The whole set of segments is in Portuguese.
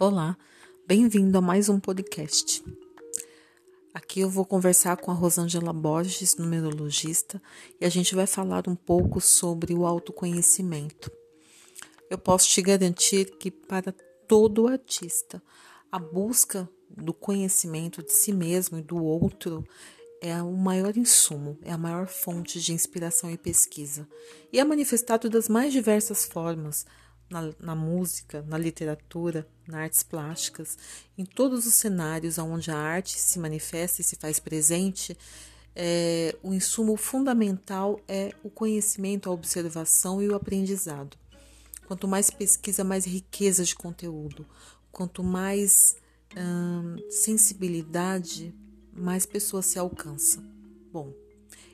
Olá, bem-vindo a mais um podcast. Aqui eu vou conversar com a Rosângela Borges, numerologista, e a gente vai falar um pouco sobre o autoconhecimento. Eu posso te garantir que para todo artista, a busca do conhecimento de si mesmo e do outro é o maior insumo, é a maior fonte de inspiração e pesquisa, e é manifestado das mais diversas formas na, na, música, na literatura, nas artes plásticas, em todos os cenários onde a arte se manifesta e se faz presente, é, o insumo fundamental é o conhecimento, a observação e o aprendizado. Quanto mais pesquisa, mais riqueza de conteúdo. Quanto mais hum, sensibilidade, mais pessoas se alcançam. Bom,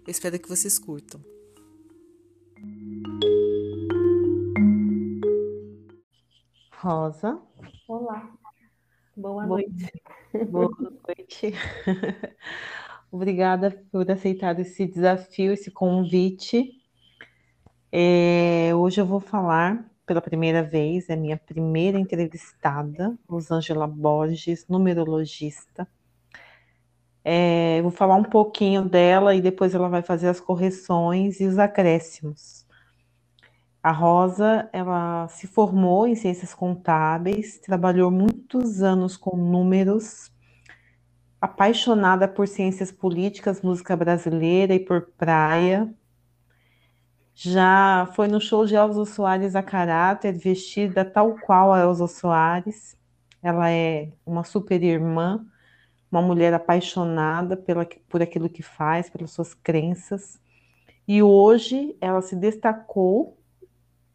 eu espero que vocês curtam. Rosa. Olá. Boa noite. Boa noite. Obrigada por aceitar esse desafio, esse convite. É, hoje eu vou falar pela primeira vez, é minha primeira entrevistada, Rosângela Borges, numerologista. É, vou falar um pouquinho dela e depois ela vai fazer as correções e os acréscimos. A Rosa, ela se formou em ciências contábeis, trabalhou muitos anos com números, apaixonada por ciências políticas, música brasileira e por praia. Já foi no show de Elza Soares a caráter, vestida tal qual a Elza Soares. Ela é uma super irmã, uma mulher apaixonada pela, por aquilo que faz, pelas suas crenças. E hoje ela se destacou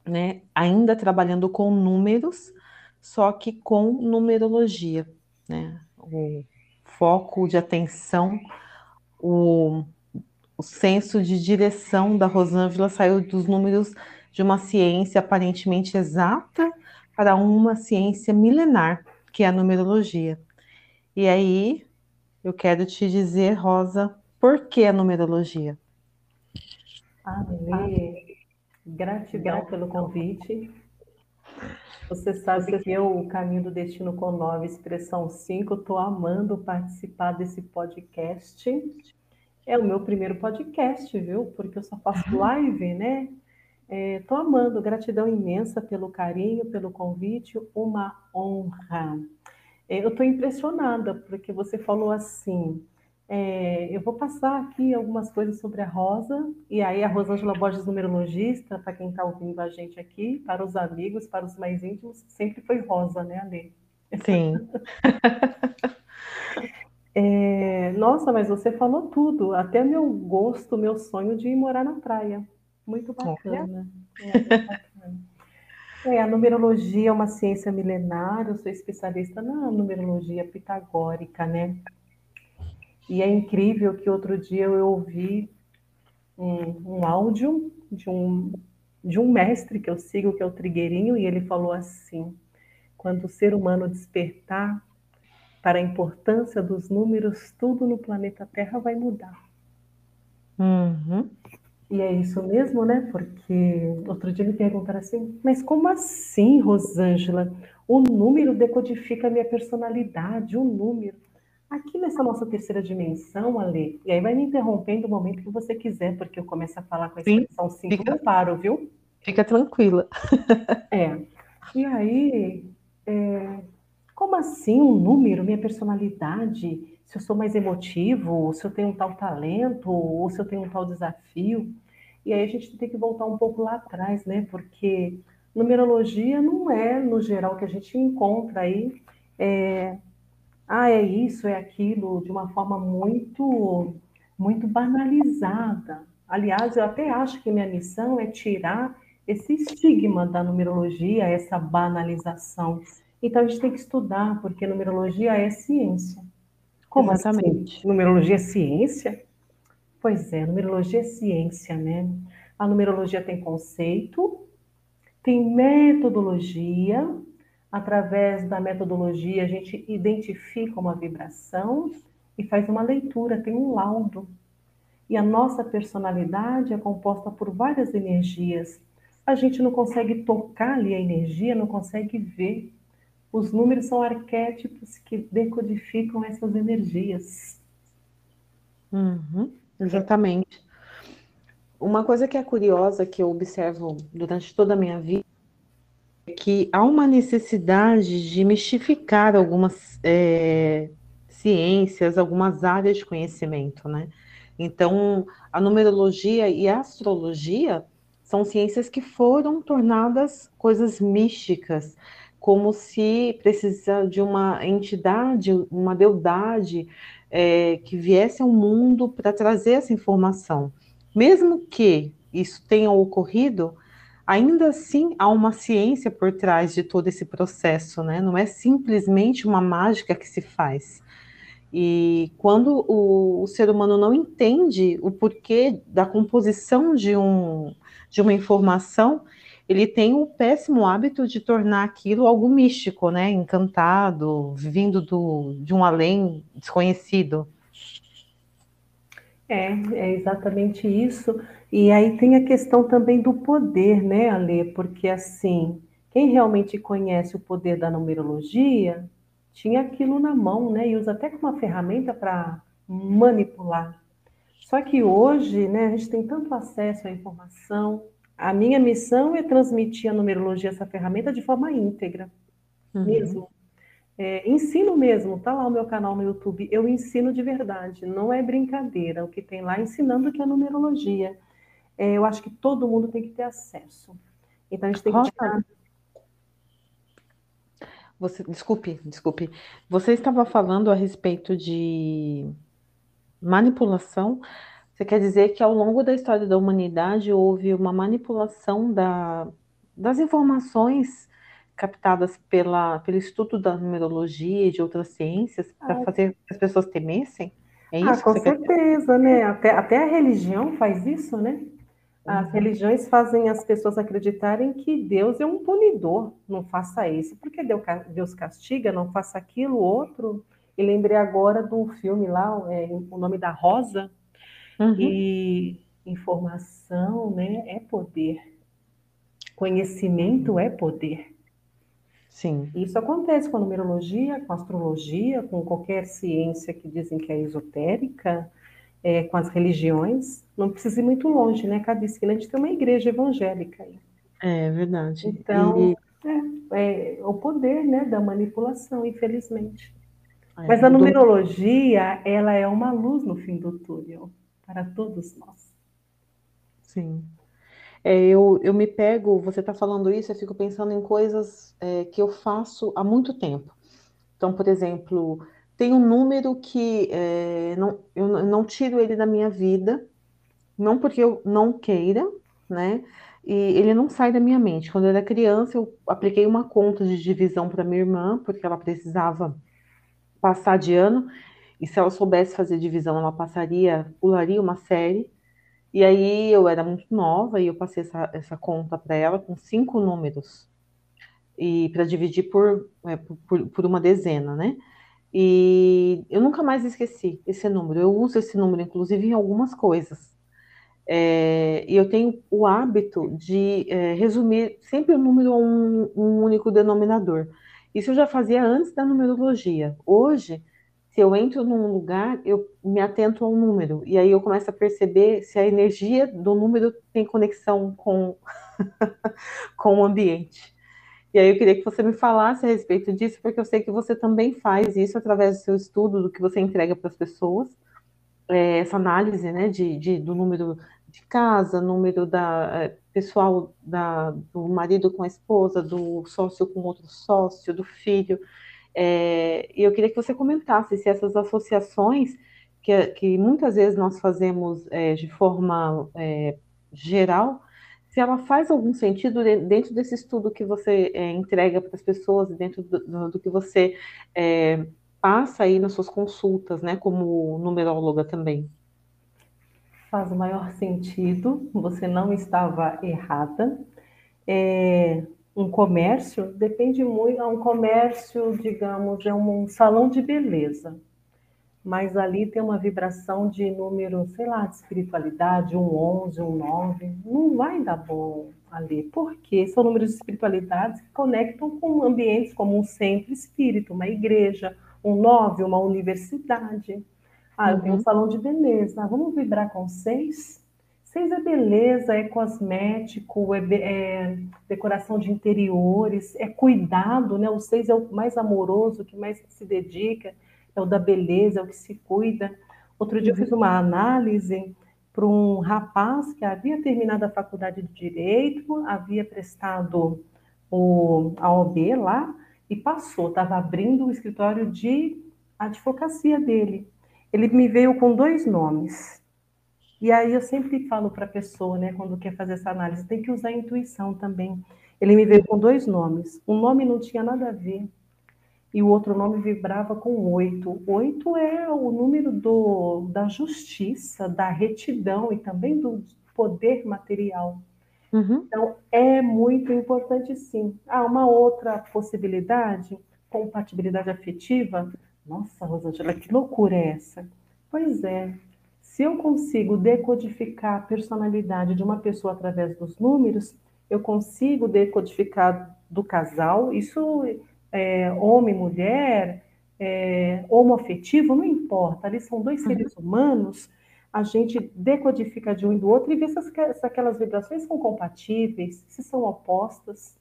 né, ainda trabalhando com números, só que com numerologia, né? O foco de atenção, o, o senso de direção da Rosângela saiu dos números de uma ciência aparentemente exata para uma ciência milenar, que é a numerologia. E aí, eu quero te dizer, Rosa, por que a numerologia? Ah, Lê, Gratidão pelo convite. Você sabe que eu, o Caminho do Destino com 9, Expressão 5, estou amando participar desse podcast. É o meu primeiro podcast, viu? Porque eu só faço live, né? Estou é, amando, gratidão imensa pelo carinho, pelo convite, uma honra. É, eu estou impressionada, porque você falou assim, é, eu vou passar aqui algumas coisas sobre a Rosa, e aí a Rosângela Borges, numerologista, para quem está ouvindo a gente aqui, para os amigos, para os mais íntimos, sempre foi Rosa, né, Ale? Sim. é, nossa, mas você falou tudo, até meu gosto, meu sonho de ir morar na praia. Muito bacana. É, bacana. É, a numerologia é uma ciência milenar, eu sou especialista na numerologia pitagórica, né? E é incrível que outro dia eu ouvi um, um áudio de um, de um mestre que eu sigo, que é o Trigueirinho, e ele falou assim: quando o ser humano despertar para a importância dos números, tudo no planeta Terra vai mudar. Uhum. E é isso mesmo, né? Porque outro dia me perguntaram assim: mas como assim, Rosângela? O número decodifica a minha personalidade, o número. Aqui nessa nossa terceira dimensão, Ale, e aí vai me interrompendo o momento que você quiser, porque eu começo a falar com a expressão 5, fica, eu paro, viu? Fica tranquila. é. E aí, é, como assim um número, minha personalidade? Se eu sou mais emotivo, se eu tenho um tal talento, ou se eu tenho um tal desafio? E aí a gente tem que voltar um pouco lá atrás, né? Porque numerologia não é, no geral, que a gente encontra aí. É, ah, é isso, é aquilo, de uma forma muito, muito banalizada. Aliás, eu até acho que minha missão é tirar esse estigma da numerologia, essa banalização. Então a gente tem que estudar, porque numerologia é ciência. Como assim? Exatamente. Assim? Numerologia é ciência? Pois é, numerologia é ciência, né? A numerologia tem conceito, tem metodologia, Através da metodologia, a gente identifica uma vibração e faz uma leitura, tem um laudo. E a nossa personalidade é composta por várias energias. A gente não consegue tocar ali a energia, não consegue ver, Os números são arquétipos que decodificam essas energias. Uhum, exatamente. Uma coisa que é curiosa que eu observo durante toda a minha vida que há uma necessidade de mistificar algumas é, ciências, algumas áreas de conhecimento, né? Então, a numerologia e a astrologia são ciências que foram tornadas coisas místicas, como se precisa de uma entidade, uma deidade é, que viesse ao mundo para trazer essa informação. Mesmo que isso tenha ocorrido, ainda assim há uma ciência por trás de todo esse processo, né? Não é simplesmente uma mágica que se faz. E quando o, o, ser humano não entende o porquê da composição de, um, de uma informação, ele tem o péssimo hábito de tornar aquilo algo místico, né? Encantado, vindo do, de um além desconhecido. É, é exatamente isso. E aí tem a questão também do poder, né, Ale? Porque assim, quem realmente conhece o poder da numerologia tinha aquilo na mão, né? E usa até como uma ferramenta para manipular. Só que hoje, né, a gente tem tanto acesso à informação. A minha missão é transmitir a numerologia, essa ferramenta, de forma íntegra, uhum. mesmo. É, ensino mesmo, tá lá o meu canal no YouTube. Eu ensino de verdade, não é brincadeira. O que tem lá ensinando que é numerologia. É, eu acho que todo mundo tem que ter acesso. Então a gente tem que tirar você, desculpe, desculpe. Você estava falando a respeito de manipulação. Você quer dizer que ao longo da história da humanidade houve uma manipulação da, das informações captadas pela, pelo estudo da numerologia e de outras ciências para ah. fazer que as pessoas temessem? É ah, isso ah, com certeza, né? Até, até a religião faz isso, né? As uhum. religiões fazem as pessoas acreditarem que Deus é um punidor, não faça isso. Porque Deus castiga, não faça aquilo, outro. E lembrei agora do filme lá, é, o nome da Rosa. Uhum. E informação né, é poder. Conhecimento é poder. Sim. Isso acontece com a numerologia, com a astrologia, com qualquer ciência que dizem que é esotérica é, com as religiões, não precisa ir muito longe, né? Cada esquina a gente tem uma igreja evangélica aí. É verdade. Então, e... é, é, o poder né, da manipulação, infelizmente. É, Mas a numerologia, ela é uma luz no fim do túnel, para todos nós. Sim. É, eu, eu me pego, você está falando isso, eu fico pensando em coisas é, que eu faço há muito tempo. Então, por exemplo, tem um número que é, não, eu não tiro ele da minha vida, não porque eu não queira, né? E ele não sai da minha mente. Quando eu era criança, eu apliquei uma conta de divisão para minha irmã, porque ela precisava passar de ano, e se ela soubesse fazer divisão, ela passaria, pularia uma série. E aí eu era muito nova e eu passei essa, essa conta para ela com cinco números. E para dividir por, é, por, por uma dezena, né? E eu nunca mais esqueci esse número. Eu uso esse número, inclusive, em algumas coisas. É, e eu tenho o hábito de é, resumir sempre o número a um, um, único denominador. Isso eu já fazia antes da numerologia. Hoje, se eu entro num lugar, eu me atento ao número. E aí eu começo a perceber se a energia do número tem conexão com, com o ambiente. E aí eu queria que você me falasse a respeito disso, porque eu sei que você também faz isso através do seu estudo, do que você entrega para as pessoas, é, essa análise né, de, de, do número de casa, número da é, pessoal da, do marido com a esposa, do sócio com outro sócio, do filho. É, e eu queria que você comentasse se essas associações que, que muitas vezes nós fazemos é, de forma é, geral se ela faz algum sentido dentro desse estudo que você é, entrega para as pessoas, dentro do, do que você é, passa aí nas suas consultas, né, como numeróloga também. Faz o maior sentido, você não estava errada. É, um comércio depende muito, é um comércio, digamos, é um salão de beleza. mas ali tem uma vibração de número, sei lá, de espiritualidade, um 11, um 9, não vai dar bom ali. Por quê? São números de espiritualidades que conectam com ambientes como um centro espírito, uma igreja, um 9, uma universidade. Ah, eu tenho um uhum. salão de beleza, vamos vibrar com 6? 6 é beleza, é cosmético, é, é, decoração de interiores, é cuidado, né? O 6 é o mais amoroso, que mais se dedica é o da beleza, é o que se cuida. Outro dia eu fiz uma análise para um rapaz que havia terminado a faculdade de Direito, havia prestado o, a OB lá e passou, estava abrindo o escritório de advocacia dele. Ele me veio com dois nomes. E aí eu sempre falo para a pessoa, né, quando quer fazer essa análise, tem que usar a intuição também. Ele me veio com dois nomes. Um nome não tinha nada a ver e o outro nome vibrava com oito. Oito é o número do, da justiça, da retidão e também do poder material. Uhum. Então, é muito importante, sim. Ah, uma outra possibilidade, compatibilidade afetiva. Nossa, Rosângela, que loucura é essa? Pois é, se eu consigo decodificar a personalidade de uma pessoa através dos números, eu consigo decodificar do casal. Isso é, homem, mulher, é, homoafetivo, não importa, ali são dois seres uhum. humanos, a gente decodifica de um e do outro e vê se, se aquelas vibrações são compatíveis, se são opostas.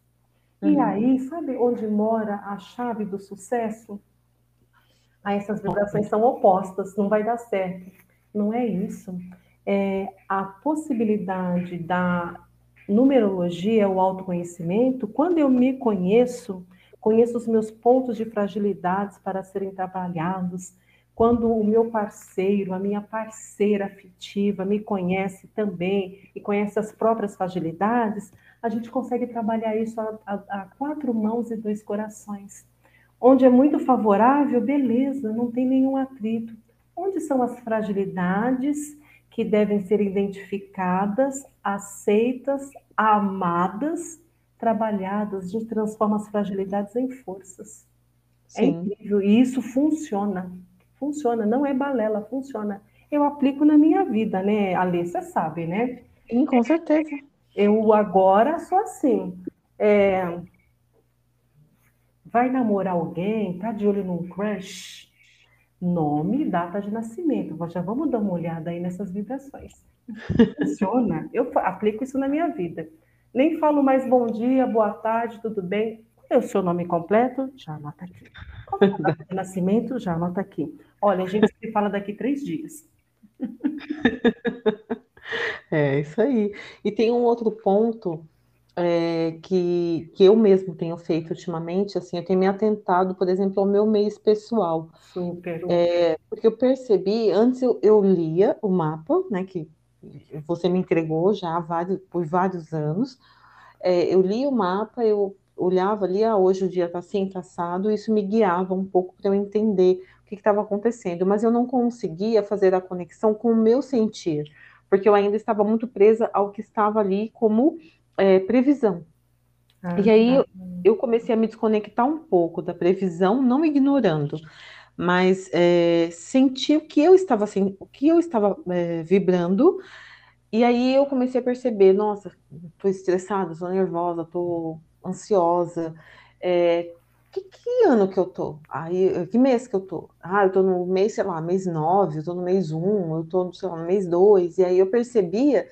Uhum. E aí, sabe onde mora a chave do sucesso? Aí essas vibrações são opostas, não vai dar certo. Não é isso. É a possibilidade da numerologia, o autoconhecimento, quando eu me conheço, conheço os meus pontos de fragilidades para serem trabalhados. Quando o meu parceiro, a minha parceira afetiva me conhece também e conhece as próprias fragilidades, a gente consegue trabalhar isso a, a, a quatro mãos e dois corações. Onde é muito favorável, beleza, não tem nenhum atrito. Onde são as fragilidades que devem ser identificadas, aceitas, amadas trabalhadas, a gente transforma as fragilidades em forças. É Sim. É incrível. E isso funciona. Funciona, não é balela, funciona. Eu aplico na minha vida, né, Alê? Você sabe, né? Sim, com certeza. Eu agora sou assim. É... Vai namorar alguém, tá de olho num crush? Nome e data de nascimento. Já vamos dar uma olhada aí nessas vibrações. Funciona? Eu aplico isso na minha vida. Nem falo mais bom dia, boa tarde, tudo bem? É o seu nome completo? Já anota aqui. Qual é data de nascimento? Já anota aqui. Olha, a gente se fala daqui três dias. É, isso aí. E tem um outro ponto é, que, que eu mesmo tenho feito ultimamente, assim, eu tenho me atentado, por exemplo, ao meu mês pessoal. Super. É, porque eu percebi, antes eu, eu lia o mapa, né, que você me entregou já vários, por vários anos. É, eu li o mapa, eu olhava ali, ah, hoje o dia está assim, está assado, isso me guiava um pouco para eu entender o que estava acontecendo, mas eu não conseguia fazer a conexão com o meu sentir, porque eu ainda estava muito presa ao que estava ali como é, previsão. Ah, e aí eu, eu comecei a me desconectar um pouco da previsão, não ignorando, mas é, senti o que eu estava assim, o que eu estava é, vibrando, e aí eu comecei a perceber, nossa, estou estressada, estou nervosa, estou ansiosa. É, que, que, ano que eu tô? Aí, que mês que eu tô? Ah, eu tô no mês, sei lá, mês 9, eu tô no mês 1, eu tô, sei lá, no mês 2, e aí eu percebia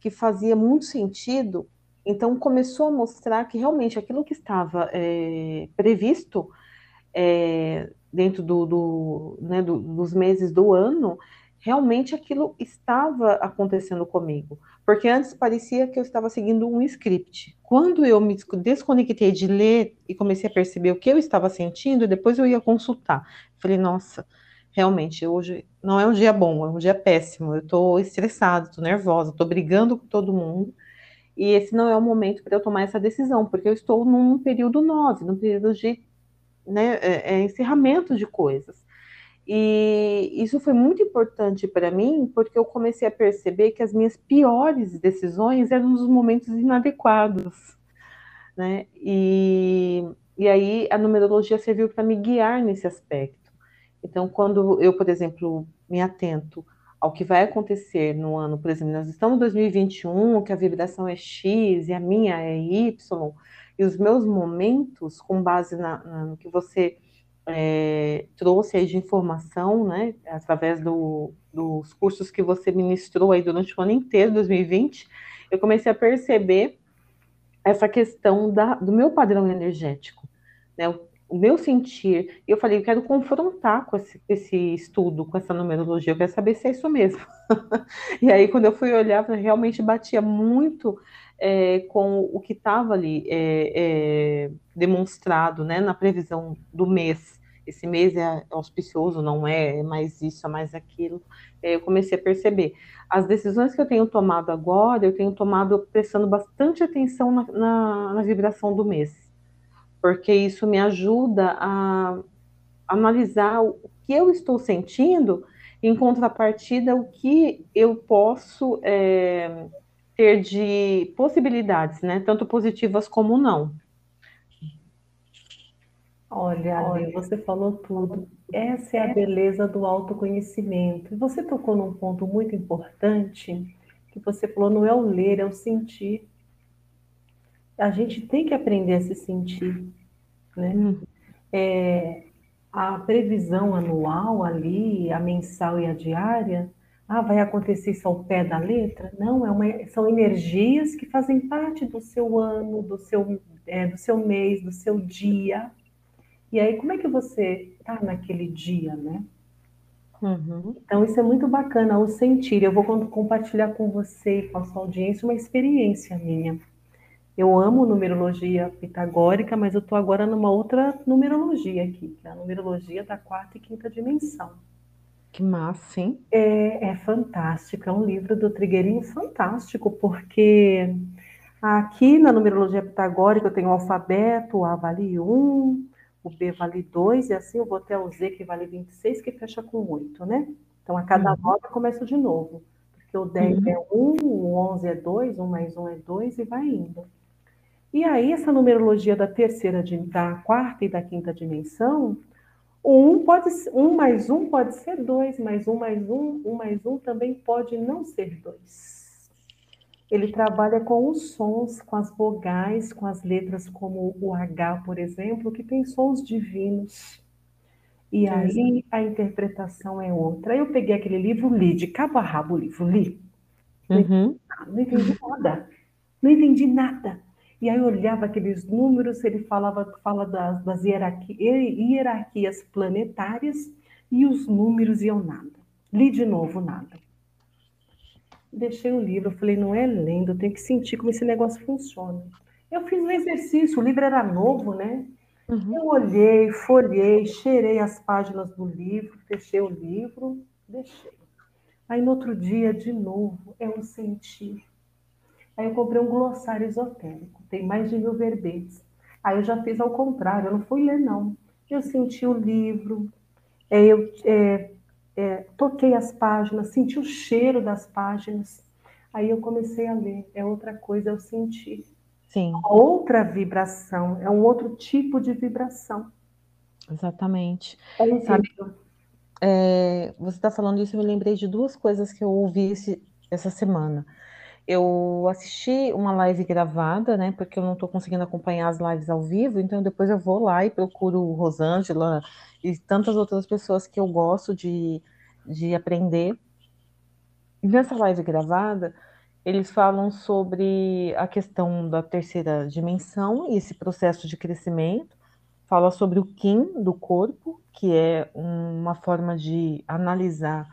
que fazia muito sentido, então começou a mostrar que realmente aquilo que estava é, previsto é, dentro do, do, né, do, dos meses do ano, realmente aquilo estava acontecendo comigo. Porque antes parecia que eu estava seguindo um script. Quando eu me desconectei de ler e comecei a perceber o que eu estava sentindo, depois eu ia consultar. Falei, nossa, realmente, hoje não é um dia bom, é um dia péssimo. Eu estou estressada, estou nervosa, estou brigando com todo mundo. E esse não é o momento para eu tomar essa decisão, porque eu estou num período 9, num período de né, é, é encerramento de coisas. E isso foi muito importante para mim, porque eu comecei a perceber que as minhas piores decisões eram nos momentos inadequados, né? E, e aí a numerologia serviu para me guiar nesse aspecto. Então, quando eu, por exemplo, me atento ao que vai acontecer no ano, por exemplo, nós estamos em 2021, que a vibração é X e a minha é Y, e os meus momentos, com base na, na, no que você é, trouxe aí de informação, né, através do, dos cursos que você ministrou aí durante o ano inteiro, 2020, eu comecei a perceber essa questão da, do meu padrão energético, né, meu sentir. Eu falei, eu quero confrontar com esse, esse, estudo, com essa numerologia, eu quero saber se é isso mesmo. e aí, quando eu fui olhar, realmente batia muito é, com o que estava ali é, é, demonstrado né, na previsão do mês. Esse mês é auspicioso, não é, é mais isso, é mais aquilo. É, eu comecei a perceber. As decisões que eu tenho tomado agora, eu tenho tomado prestando bastante atenção na, na, na vibração do mês, porque isso me ajuda a analisar o que eu estou sentindo, em contrapartida, o que eu posso é, ter de possibilidades, né? Tanto positivas como não. Olha, Ale, você falou tudo. Essa é a beleza do autoconhecimento. Você tocou num ponto muito importante, que você falou, não é o ler, é o sentir. A gente tem que aprender a se sentir, né? Hum. É, a previsão anual ali, a mensal e a diária, ah, vai acontecer isso ao pé da letra? Não, é uma, são energias que fazem parte do seu ano, do seu, é, do seu mês, do seu dia. E aí, como é que você está naquele dia, né? Uhum. Então, isso é muito bacana, o sentir. Eu vou compartilhar com você e com a sua audiência uma experiência minha. Eu amo numerologia pitagórica, mas eu estou agora numa outra numerologia aqui, que é a numerologia da quarta e quinta dimensão. Que massa, hein? É, é fantástico, é um livro do Trigueirinho fantástico, porque aqui na numerologia pitagórica eu tenho o alfabeto, o A vale 1, o B vale 2, e assim eu vou até o Z que vale 26, que fecha com 8, né? Então a cada uhum. nota começa de novo, porque o 10 uhum. é 1, o 11 é 2, 1 mais 1 é 2 e vai indo. E aí essa numerologia da terceira, da quarta e da quinta dimensão, um, pode, um mais um pode ser dois, mas um mais um, um mais um também pode não ser dois. Ele trabalha com os sons, com as vogais, com as letras como o H, por exemplo, que tem sons divinos. E aí a interpretação é outra. Aí eu peguei aquele livro, li de cabo a rabo o livro, li. Uhum. Não entendi nada. Não entendi nada. E aí eu olhava aqueles números, ele falava fala das, das hierarqui, hierarquias planetárias e os números iam nada. Li de novo nada. Deixei o livro, falei, não é lendo, eu tenho que sentir como esse negócio funciona. Eu fiz um exercício, o livro era novo, né? Uhum. Eu olhei, folhei, cheirei as páginas do livro, fechei o livro, deixei. Aí no outro dia, de novo, é um sentir. Aí eu comprei um glossário esotérico, tem mais de mil verbetes. Aí eu já fiz ao contrário, eu não fui ler, não. Eu senti o livro, é, eu é, é, toquei as páginas, senti o cheiro das páginas. Aí eu comecei a ler. É outra coisa, eu senti. Sim. Outra vibração, é um outro tipo de vibração. Exatamente. É Sabe, é, você está falando isso, eu me lembrei de duas coisas que eu ouvi esse, essa semana. Eu assisti uma live gravada, né? Porque eu não estou conseguindo acompanhar as lives ao vivo, então depois eu vou lá e procuro Rosângela e tantas outras pessoas que eu gosto de, de aprender. Nessa live gravada, eles falam sobre a questão da terceira dimensão e esse processo de crescimento. Fala sobre o Kim do corpo, que é uma forma de analisar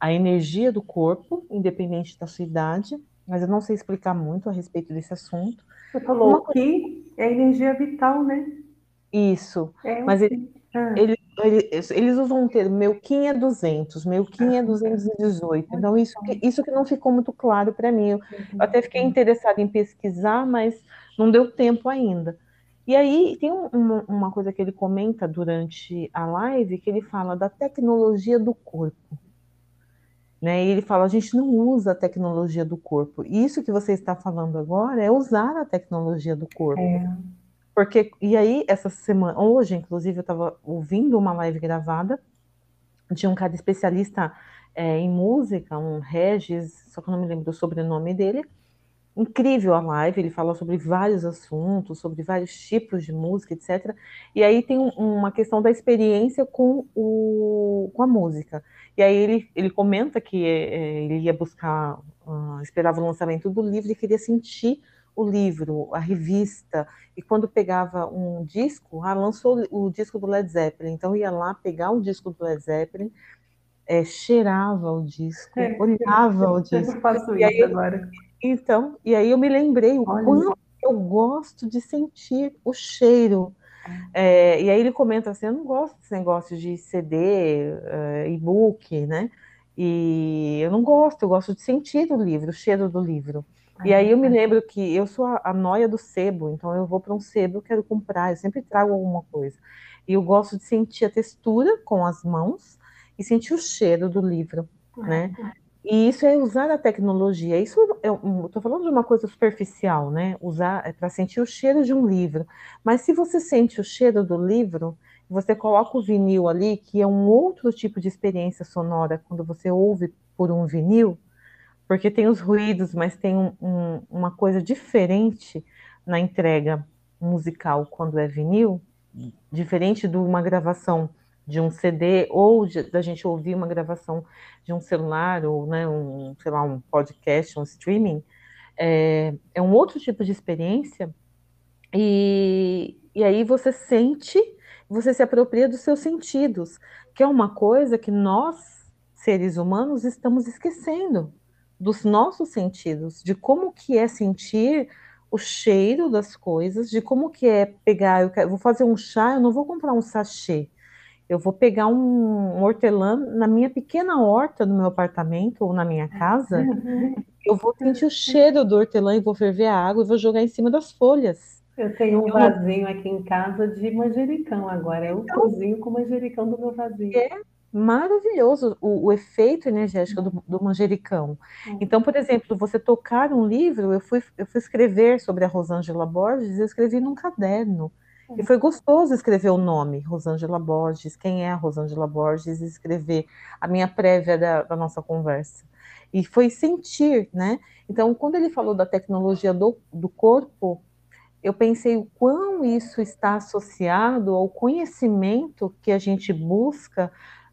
a energia do corpo, independente da sua idade mas eu não sei explicar muito a respeito desse assunto. Você falou Uma... que é energia vital, né? Isso, é mas ele, ah. ele, ele, eles usam um termo, é 200, meu Kim é 218, então isso que, isso que não ficou muito claro para mim. Eu, eu até fiquei interessada em pesquisar, mas não deu tempo ainda. E aí tem uma, uma coisa que ele comenta durante a live, que ele fala da tecnologia do corpo. Né? E ele fala: a gente não usa a tecnologia do corpo. Isso que você está falando agora é usar a tecnologia do corpo. É. Porque, e aí, essa semana, hoje, inclusive, eu estava ouvindo uma live gravada de um cara especialista é, em música, um Regis, só que eu não me lembro do sobrenome dele. Incrível a live, ele fala sobre vários assuntos, sobre vários tipos de música, etc. E aí tem um, uma questão da experiência com, o, com a música. E aí ele, ele comenta que é, ele ia buscar, uh, esperava o lançamento do livro e queria sentir o livro, a revista, e quando pegava um disco, ah, lançou o disco do Led Zeppelin, então ia lá pegar o disco do Led Zeppelin, é, cheirava o disco, é, olhava o disco. Eu faço isso aí, agora. Então, e aí eu me lembrei o quanto eu gosto de sentir o cheiro. É, e aí ele comenta assim, eu não gosto desse negócio de CD, uh, é, e-book, né? E eu não gosto, eu gosto de sentir o livro, o cheiro do livro. E aí eu me lembro que eu sou a, a noia do sebo, então eu vou para um sebo, eu quero comprar, eu sempre trago alguma coisa. E eu gosto de sentir a textura com as mãos e sentir o cheiro do livro, né? E isso é usar a tecnologia. Isso eu estou falando de uma coisa superficial, né? Usar é para sentir o cheiro de um livro. Mas se você sente o cheiro do livro, você coloca o vinil ali, que é um outro tipo de experiência sonora quando você ouve por um vinil, porque tem os ruídos, mas tem um, um, uma coisa diferente na entrega musical quando é vinil, diferente de uma gravação de um CD ou da gente ouvir uma gravação de um celular ou né, um, sei lá, um podcast, um streaming, é, é um outro tipo de experiência. E, e aí você sente, você se apropria dos seus sentidos, que é uma coisa que nós, seres humanos, estamos esquecendo dos nossos sentidos, de como que é sentir o cheiro das coisas, de como que é pegar, eu quero, vou fazer um chá, eu não vou comprar um sachê, eu vou pegar um, um hortelã na minha pequena horta do meu apartamento ou na minha casa, eu vou sentir o cheiro do hortelã e vou ferver a água e vou jogar em cima das folhas. Eu tenho um vasinho aqui em casa de manjericão agora, eu então, cozinho com manjericão do meu vasinho. É, maravilhoso o, o efeito energético do, do manjericão. Uhum. Então, por exemplo, você tocar um livro, eu fui, eu fui escrever sobre a Rosângela Borges, eu escrevi num caderno. E foi gostoso escrever o nome, Rosângela Borges, quem é a Rosângela Borges, e escrever a minha prévia da, da nossa conversa. E foi sentir, né? Então, quando ele falou da tecnologia do, do corpo, eu pensei o quão isso está associado ao conhecimento que a gente busca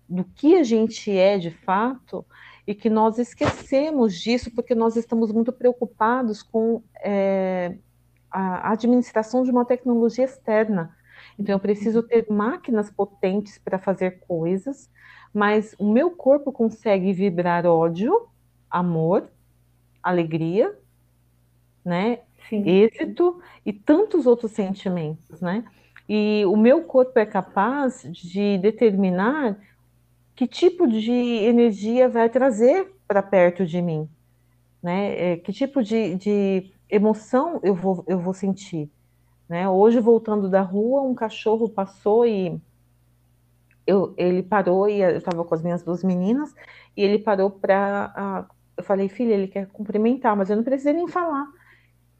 do que a gente é de fato e que nós esquecemos disso porque nós estamos muito preocupados com é, a administração de uma tecnologia externa. Então, eu preciso ter máquinas potentes para fazer coisas, mas o meu corpo consegue vibrar ódio, amor, alegria, né? Sim. êxito e tantos outros sentimentos, né? E o meu corpo é capaz de determinar que tipo de energia vai trazer para perto de mim, né? É, que tipo de, de, emoção eu vou, eu vou sentir, né? Hoje voltando da rua, um cachorro passou e eu, ele parou e eu estava com as minhas duas meninas e ele parou para, eu falei, filha, ele quer cumprimentar, mas eu não precisei nem falar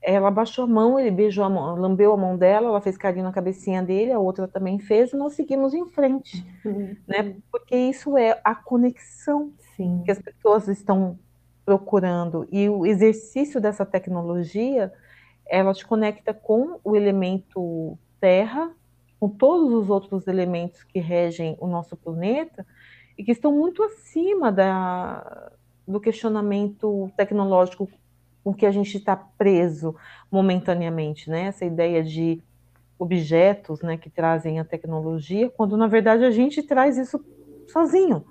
ela baixou a mão, ele beijou a mão, lambeu a mão dela, ela fez carinho na cabecinha dele, a outra também fez, e nós seguimos em frente, uhum. né? Porque isso é a conexão Sim. que as pessoas estão procurando e o exercício dessa tecnologia, ela te conecta com o elemento terra, com todos os outros elementos que regem o nosso planeta e que estão muito acima da, do questionamento tecnológico com que a gente está preso momentaneamente, né? Essa ideia de objetos, né, que trazem a tecnologia, quando na verdade a gente traz isso sozinho.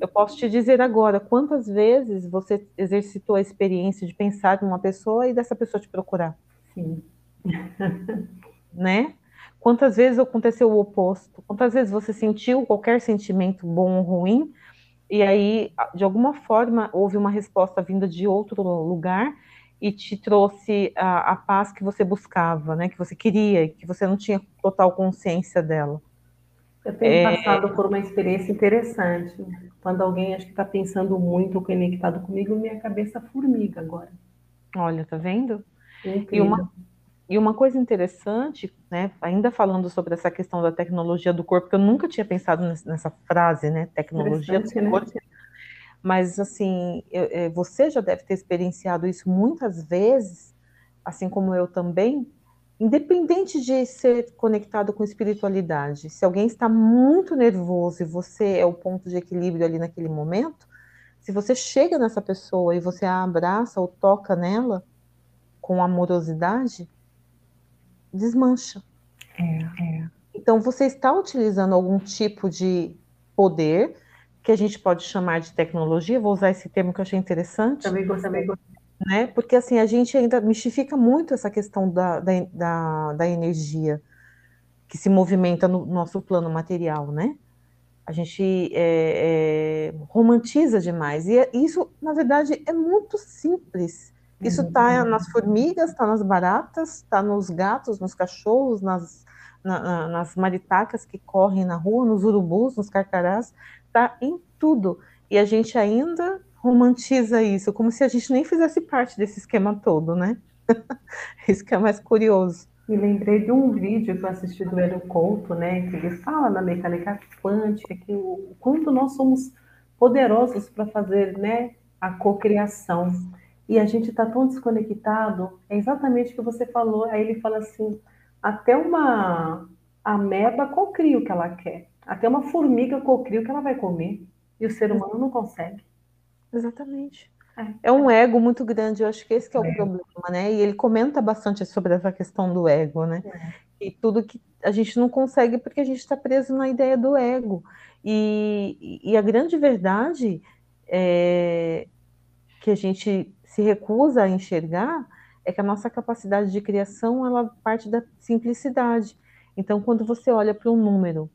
Eu posso te dizer agora quantas vezes você exercitou a experiência de pensar numa pessoa e dessa pessoa te procurar. Sim. né? Quantas vezes aconteceu o oposto? Quantas vezes você sentiu qualquer sentimento bom ou ruim e aí, de alguma forma, houve uma resposta vinda de outro lugar e te trouxe a, a, paz que você buscava, né? Que você queria, que você não tinha total consciência dela. Eu tenho é... passado por uma experiência interessante. Quando alguém acho que está pensando muito conectado comigo, minha cabeça formiga agora. Olha, tá vendo? E uma, e uma coisa interessante, né, ainda falando sobre essa questão da tecnologia do corpo, que eu nunca tinha pensado nessa frase, né, tecnologia do né? corpo, mas assim, eu, é, você já deve ter experienciado isso muitas vezes, assim como eu também, independente de ser conectado com espiritualidade, se alguém está muito nervoso e você é o ponto de equilíbrio ali naquele momento, se você chega nessa pessoa e você a abraça ou toca nela com amorosidade, desmancha. É, é. Então, você está utilizando algum tipo de poder, que a gente pode chamar de tecnologia, vou usar esse termo que eu achei interessante. Também gostei. Né? Porque, assim, a gente ainda mistifica muito essa questão da, da, da, da energia que se movimenta no nosso plano material, né? A gente é, é, romantiza demais. E é, isso, na verdade, é muito simples. Isso está uhum. nas formigas, está nas baratas, está nos gatos, nos cachorros, nas, na, nas maritacas que correm na rua, nos urubus, nos carcarás, está em tudo. E a gente ainda romantiza isso, como se a gente nem fizesse parte desse esquema todo, né? isso que é mais curioso. Me lembrei de um vídeo que eu assisti do Hélio Couto, né? Que ele fala na mecânica quântica que o, o quanto nós somos poderosos para fazer, né? A cocriação e a gente está tão desconectado, é exatamente o que você falou. Aí ele fala assim: até uma ameba cocria o que ela quer, até uma formiga cocria o que ela vai comer, e o ser humano não consegue. Exatamente. É. é um ego muito grande, eu acho que esse que é o é. problema, né? E ele comenta bastante sobre essa questão do ego, né? É. E tudo que a gente não consegue porque a gente está preso na ideia do ego. E, e a grande verdade é que a gente se recusa a enxergar é que a nossa capacidade de criação ela parte da simplicidade. Então, quando você olha para um número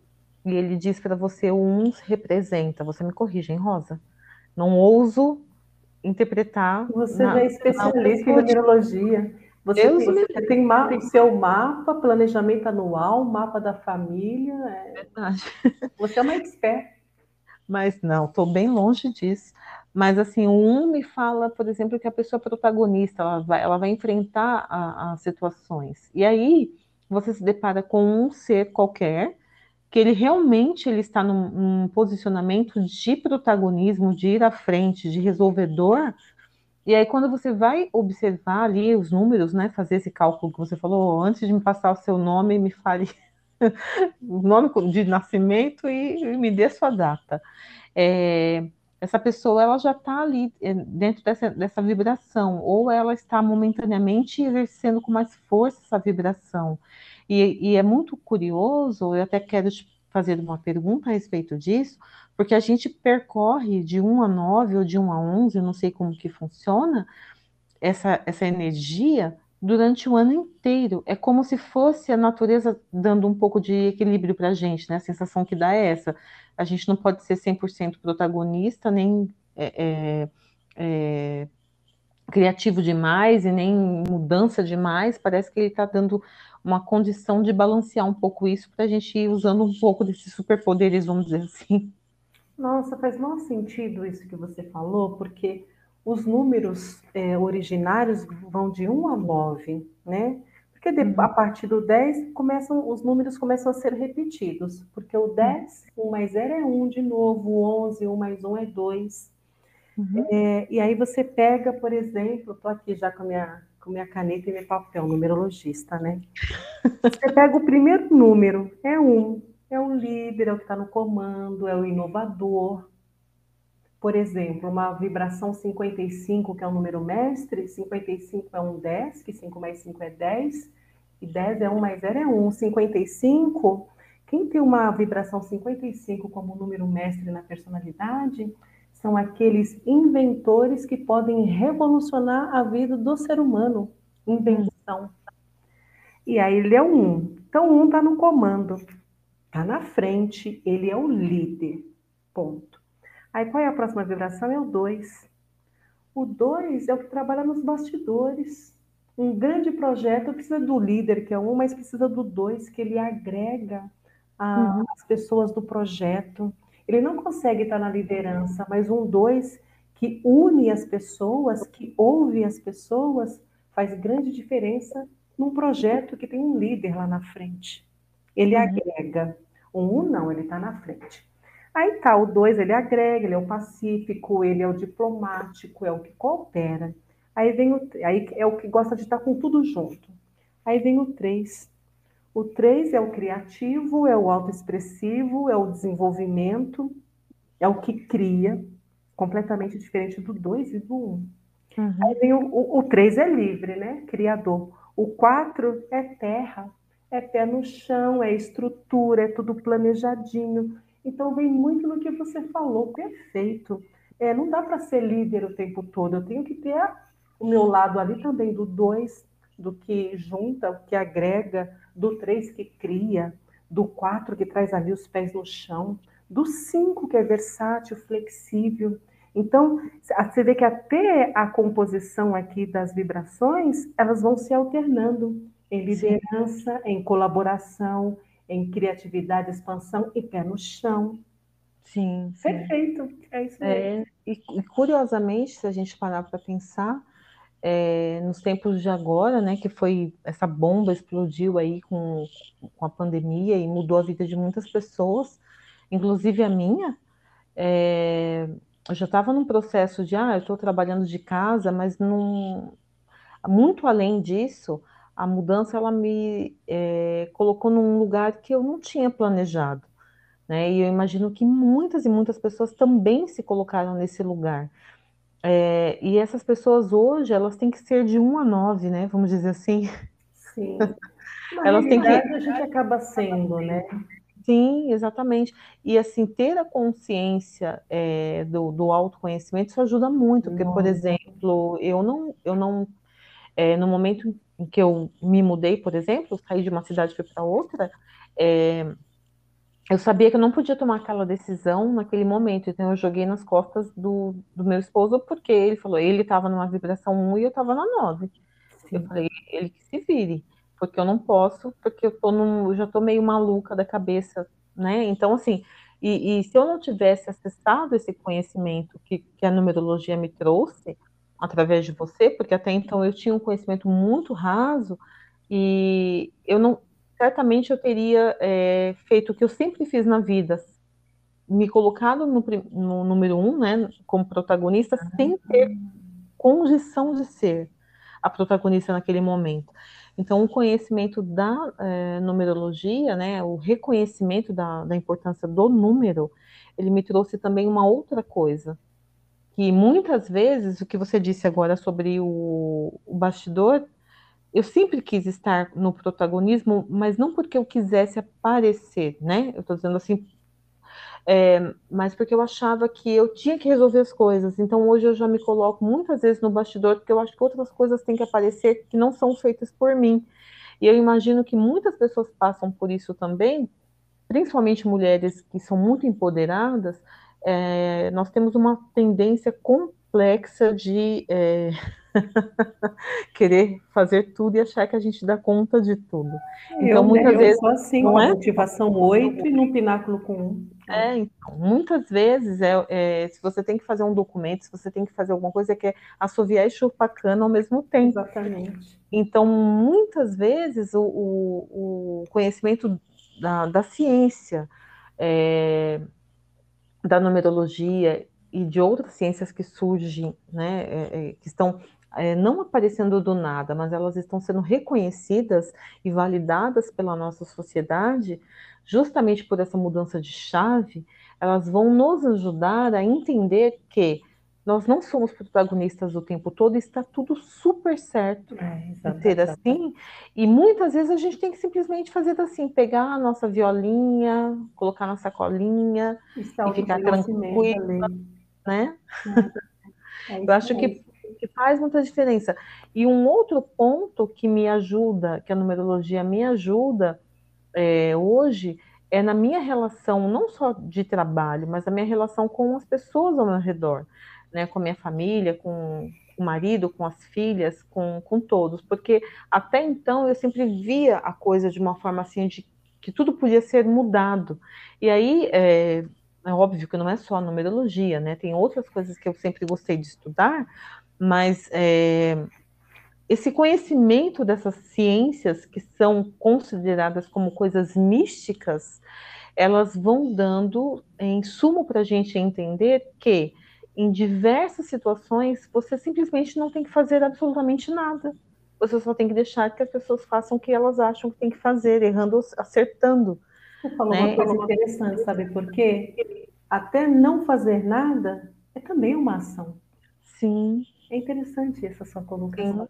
e ele diz para você o 1 representa, você me corrige, hein, Rosa? Não ouso interpretar. Você na, já é especialista em numerologia. Você Deus tem, você tem mapa, o seu mapa, planejamento anual, mapa da família. É... Verdade. Você é uma expert. Mas não, estou bem longe disso. Mas assim, um me fala, por exemplo, que a pessoa protagonista, ela vai, ela vai enfrentar as situações. E aí você se depara com um ser qualquer que ele realmente ele está num, num, posicionamento de protagonismo, de ir à frente, de resolvedor. E aí quando você vai observar ali os números, né, fazer esse cálculo que você falou, antes de me passar o seu nome, me fale o nome de nascimento e, e me dê sua data. É, essa pessoa ela já está ali eh, dentro dessa, dessa vibração, ou ela está momentaneamente exercendo com mais força essa vibração. E, e, é muito curioso, eu até quero te fazer uma pergunta a respeito disso, porque a gente percorre de 1 a 9 ou de 1 a 11, eu não sei como que funciona, essa, essa energia durante o ano inteiro. É como se fosse a natureza dando um pouco de equilíbrio para a gente, né? A sensação que dá é essa. A gente não pode ser 100% protagonista, nem é, é, é, criativo demais e nem mudança demais. Parece que ele está dando uma condição de balancear um pouco isso para a gente ir usando um pouco desses superpoderes, vamos dizer assim. Nossa, faz mau sentido isso que você falou, porque os números é, originários vão de 1 a 9, né? Porque de, uhum. a partir do 10 começam, os números começam a ser repetidos, porque o 10, 1 mais 0 é 1 de novo, o 11, 1 mais 1 é 2. Uhum. É, e aí você pega, por exemplo, estou aqui já com a minha, com minha caneta e meu papel, numerologista, né? Você pega o primeiro número, é 1, é o líder, é o que está no comando, é o inovador, por exemplo, uma vibração 55, que é um número mestre, 55 é um 10, que 5 mais 5 é 10, e 10 é 1 mais 0 é 1. 55, quem tem uma vibração 55 como número mestre na personalidade, são aqueles inventores que podem revolucionar a vida do ser humano. Invenção. E aí ele é 1. Então, 1 está no comando, está na frente, ele é o líder. Ponto. Aí qual é a próxima vibração? É o 2. O 2 é o que trabalha nos bastidores. Um grande projeto precisa do líder, que é um, mas precisa do dois, que ele agrega a, uhum. as pessoas do projeto. Ele não consegue estar na liderança, mas um dois que une as pessoas, que ouve as pessoas, faz grande diferença num projeto que tem um líder lá na frente. Ele uhum. agrega. O um não, ele está na frente. Aí tá, o dois ele agrega, ele é o pacífico, ele é o diplomático, é o que coopera. Aí vem o aí é o que gosta de estar com tudo junto. Aí vem o três. O três é o criativo, é o autoexpressivo, é o desenvolvimento, é o que cria, completamente diferente do dois e do um. Uhum. Aí vem o, o, o três é livre, né? Criador. O quatro é terra, é pé no chão, é estrutura, é tudo planejadinho. Então vem muito no que você falou, perfeito. É, não dá para ser líder o tempo todo. Eu tenho que ter o meu lado ali também do dois, do que junta, que agrega, do três que cria, do quatro que traz ali os pés no chão, do cinco que é versátil, flexível. Então, você vê que até a composição aqui das vibrações, elas vão se alternando em liderança, Sim. em colaboração, em criatividade, expansão e pé no chão. Sim. Perfeito, é isso mesmo. É, e, e, curiosamente, se a gente parar para pensar, é, nos tempos de agora, né, que foi essa bomba explodiu aí com, com a pandemia e mudou a vida de muitas pessoas, inclusive a minha, é, eu já estava num processo de, ah, eu estou trabalhando de casa, mas muito além disso, a mudança ela me é, colocou num lugar que eu não tinha planejado, né? E eu imagino que muitas e muitas pessoas também se colocaram nesse lugar. É, e essas pessoas hoje, elas têm que ser de 1 a 9, né? Vamos dizer assim. Sim. elas têm que a gente acaba sendo, né? Sim, exatamente. E assim, ter a consciência é, do, do autoconhecimento, isso ajuda muito, porque, por exemplo, eu não, eu não é, no momento em que eu me mudei, por exemplo, saí de uma cidade para outra, é, eu sabia que eu não podia tomar aquela decisão naquele momento, então eu joguei nas costas do, do meu esposo, porque ele falou, ele estava numa vibração 1 e eu estava na 9. Sim. Eu falei, ele que se vire, porque eu não posso, porque eu, tô num, eu já estou meio maluca da cabeça, né? Então, assim, e, e, se eu não tivesse acessado esse conhecimento que, que a numerologia me trouxe, através de você, porque até então eu tinha um conhecimento muito raso e eu não, certamente eu teria é, feito o que eu sempre fiz na vida, me colocado no, no número um, né, como protagonista, uhum. sem ter condição de ser a protagonista naquele momento. Então, o conhecimento da é, numerologia, né, o reconhecimento da, da importância do número, ele me trouxe também uma outra coisa, que muitas vezes o que você disse agora sobre o, o bastidor, eu sempre quis estar no protagonismo, mas não porque eu quisesse aparecer, né? Eu estou dizendo assim, é, mas porque eu achava que eu tinha que resolver as coisas. Então hoje eu já me coloco muitas vezes no bastidor, porque eu acho que outras coisas têm que aparecer que não são feitas por mim. E eu imagino que muitas pessoas passam por isso também, principalmente mulheres que são muito empoderadas, é, nós temos uma tendência complexa de é, querer fazer tudo e achar que a gente dá conta de tudo. Então, eu, muitas eu vezes. Sou assim, não é? motivação 8 e num pináculo com 1. É, então, muitas vezes, é, é, se você tem que fazer um documento, se você tem que fazer alguma coisa, é que é assoviar e chupar cana ao mesmo tempo. Exatamente. Então, muitas vezes, o, o, o conhecimento da, da ciência, é, da numerologia e de outras ciências que surgem, né, é, é, que estão é, não aparecendo do nada, mas elas estão sendo reconhecidas e validadas pela nossa sociedade, justamente por essa mudança de chave, elas vão nos ajudar a entender que nós não somos protagonistas o tempo todo, está tudo super certo é, ser assim. E muitas vezes a gente tem que simplesmente fazer assim, pegar a nossa violinha, colocar na sacolinha Está e ficar tranquila, né? É, é Eu acho que, que faz muita diferença. E um outro ponto que me ajuda, que a numerologia me ajuda é, hoje, é na minha relação, não só de trabalho, mas a minha relação com as pessoas ao meu redor né, com a minha família, com o marido, com as filhas, com, com todos, porque até então eu sempre via a coisa de uma forma assim, de que tudo podia ser mudado. E aí, é, é óbvio que não é só a numerologia, né, tem outras coisas que eu sempre gostei de estudar, mas é, esse conhecimento dessas ciências que são consideradas como coisas místicas, elas vão dando em sumo para a gente entender que em diversas situações você simplesmente não tem que fazer absolutamente nada. Você só tem que deixar que as pessoas façam o que elas acham que tem que fazer, errando, acertando. Você falou né? uma coisa interessante, sabe por quê? Até não fazer nada é também uma ação. Sim. É interessante essa sua colocação.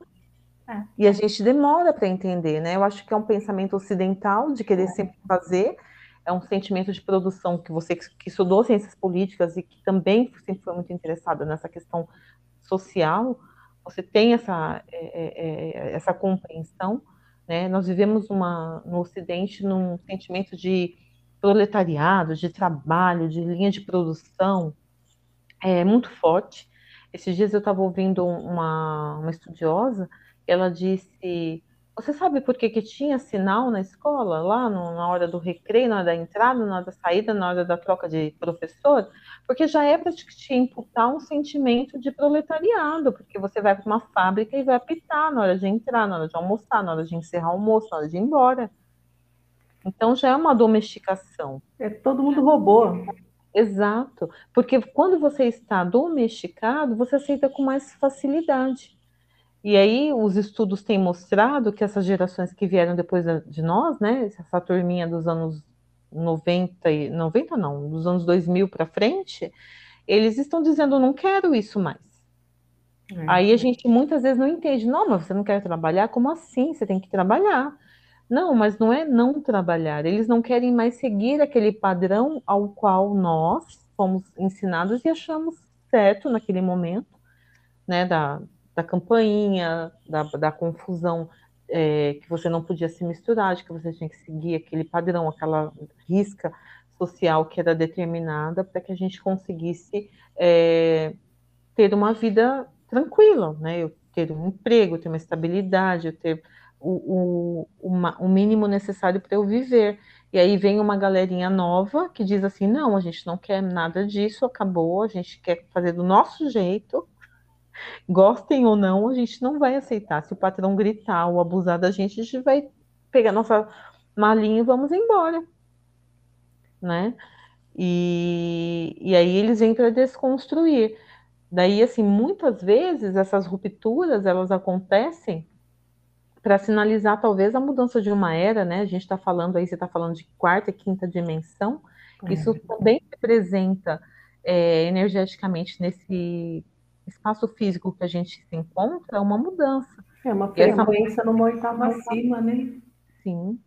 É. E a gente demora para entender, né? Eu acho que é um pensamento ocidental de querer é. sempre fazer, é um sentimento de produção que você que estudou ciências políticas e que também sempre foi muito interessada nessa questão social, você tem essa, é, é, é, essa compreensão, né? Nós vivemos uma, no Ocidente num sentimento de proletariado, de trabalho, de linha de produção é muito forte. Esses dias eu estava ouvindo uma, uma estudiosa, ela disse você sabe por que, que tinha sinal na escola, lá no, na hora do recreio, na hora da entrada, na hora da saída, na hora da troca de professor? Porque já é para te imputar um sentimento de proletariado, porque você vai para uma fábrica e vai apitar na hora de entrar, na hora de almoçar, na hora de encerrar o almoço, na hora de ir embora. Então já é uma domesticação. É todo mundo robô. Exato, porque quando você está domesticado, você aceita com mais facilidade. E aí os estudos têm mostrado que essas gerações que vieram depois de nós, né, essa turminha dos anos 90 e 90 não, dos anos 2000 para frente, eles estão dizendo não quero isso mais. É. Aí a gente muitas vezes não entende, não, mas você não quer trabalhar? Como assim? Você tem que trabalhar. Não, mas não é não trabalhar. Eles não querem mais seguir aquele padrão ao qual nós fomos ensinados e achamos certo naquele momento, né, da, da campainha, da, da confusão é, que você não podia se misturar, de que você tinha que seguir aquele padrão, aquela risca social que era determinada para que a gente conseguisse é, ter uma vida tranquila, né? Eu ter um emprego, ter uma estabilidade, eu ter o, o, o mínimo necessário para eu viver. E aí vem uma galerinha nova que diz assim: não, a gente não quer nada disso, acabou, a gente quer fazer do nosso jeito, Gostem ou não, a gente não vai aceitar. Se o patrão gritar ou abusar da gente, a gente vai pegar nossa malinha e vamos embora. Né? E, e aí eles vêm para desconstruir. Daí, assim, muitas vezes essas rupturas elas acontecem para sinalizar talvez a mudança de uma era, né? A gente está falando aí, você está falando de quarta e quinta dimensão. É. Isso também representa é, energeticamente nesse espaço físico que a gente se encontra é uma mudança. É uma frequência numa oitava acima, né? Sim.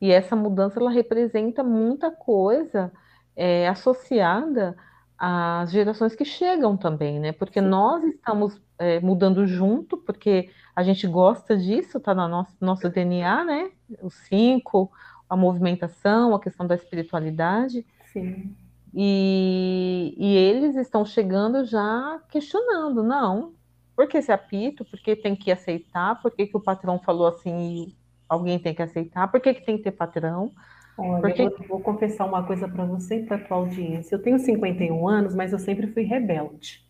E essa mudança ela representa muita coisa é, associada às gerações que chegam também, né? Porque Sim. nós estamos é, mudando junto, porque a gente gosta disso, está no nosso, nosso DNA, né? Os cinco, a movimentação, a questão da espiritualidade. Sim. E, e eles estão chegando já questionando, não, por que esse apito? Por que tem que aceitar? Por que, que o patrão falou assim e alguém tem que aceitar? Por que, que tem que ter patrão? Olha, Porque... vou, vou confessar uma coisa para você e para a tua audiência. Eu tenho 51 anos, mas eu sempre fui rebelde.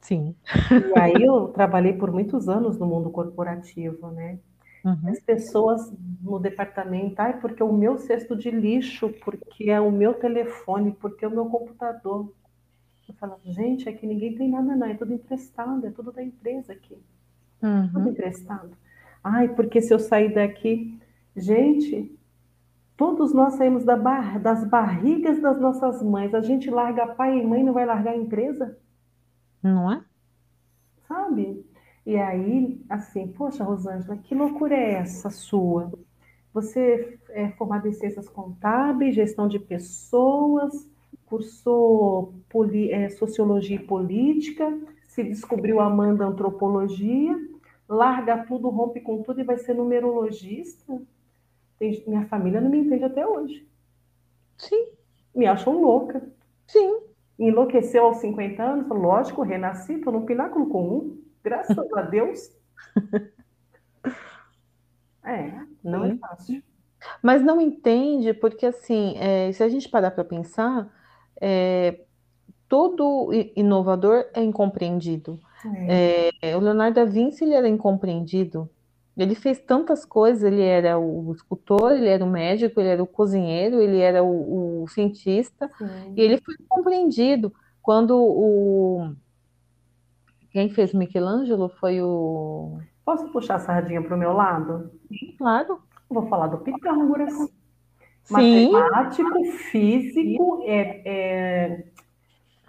Sim. E aí eu trabalhei por muitos anos no mundo corporativo, né? Uhum. As pessoas no departamento, ah, porque é o meu cesto de lixo, porque é o meu telefone, porque é o meu computador. Eu falo, gente, é que ninguém tem nada, não, é tudo emprestado, é tudo da empresa aqui. Uhum. Tudo emprestado. Ai, porque se eu sair daqui. Gente, todos nós saímos da bar... das barrigas das nossas mães. A gente larga pai e mãe, não vai largar a empresa? Não é? Sabe? E aí, assim, poxa, Rosângela, que loucura é essa sua? Você é formada em ciências contábeis, gestão de pessoas, cursou poli, é, sociologia e política, se descobriu amando antropologia, larga tudo, rompe com tudo e vai ser numerologista? Tem, minha família não me entende até hoje. Sim. Me acham louca. Sim. Enlouqueceu aos 50 anos? Lógico, renasci, estou no pináculo comum. Graças a Deus. É, não é Sim. é fácil. Mas não entende, porque assim, é, se a gente parar para pensar, é, todo inovador é incompreendido. É. É, o Leonardo da Vinci ele era incompreendido. Ele fez tantas coisas, ele era o escultor, ele era o médico, ele era o cozinheiro, ele era o, o cientista, Sim. e ele foi compreendido. Quando o... Quem fez Michelangelo foi o... Posso puxar a sardinha para o meu lado? Claro. Vou falar do Pitágoras. Sim. Matemático, físico, é, é,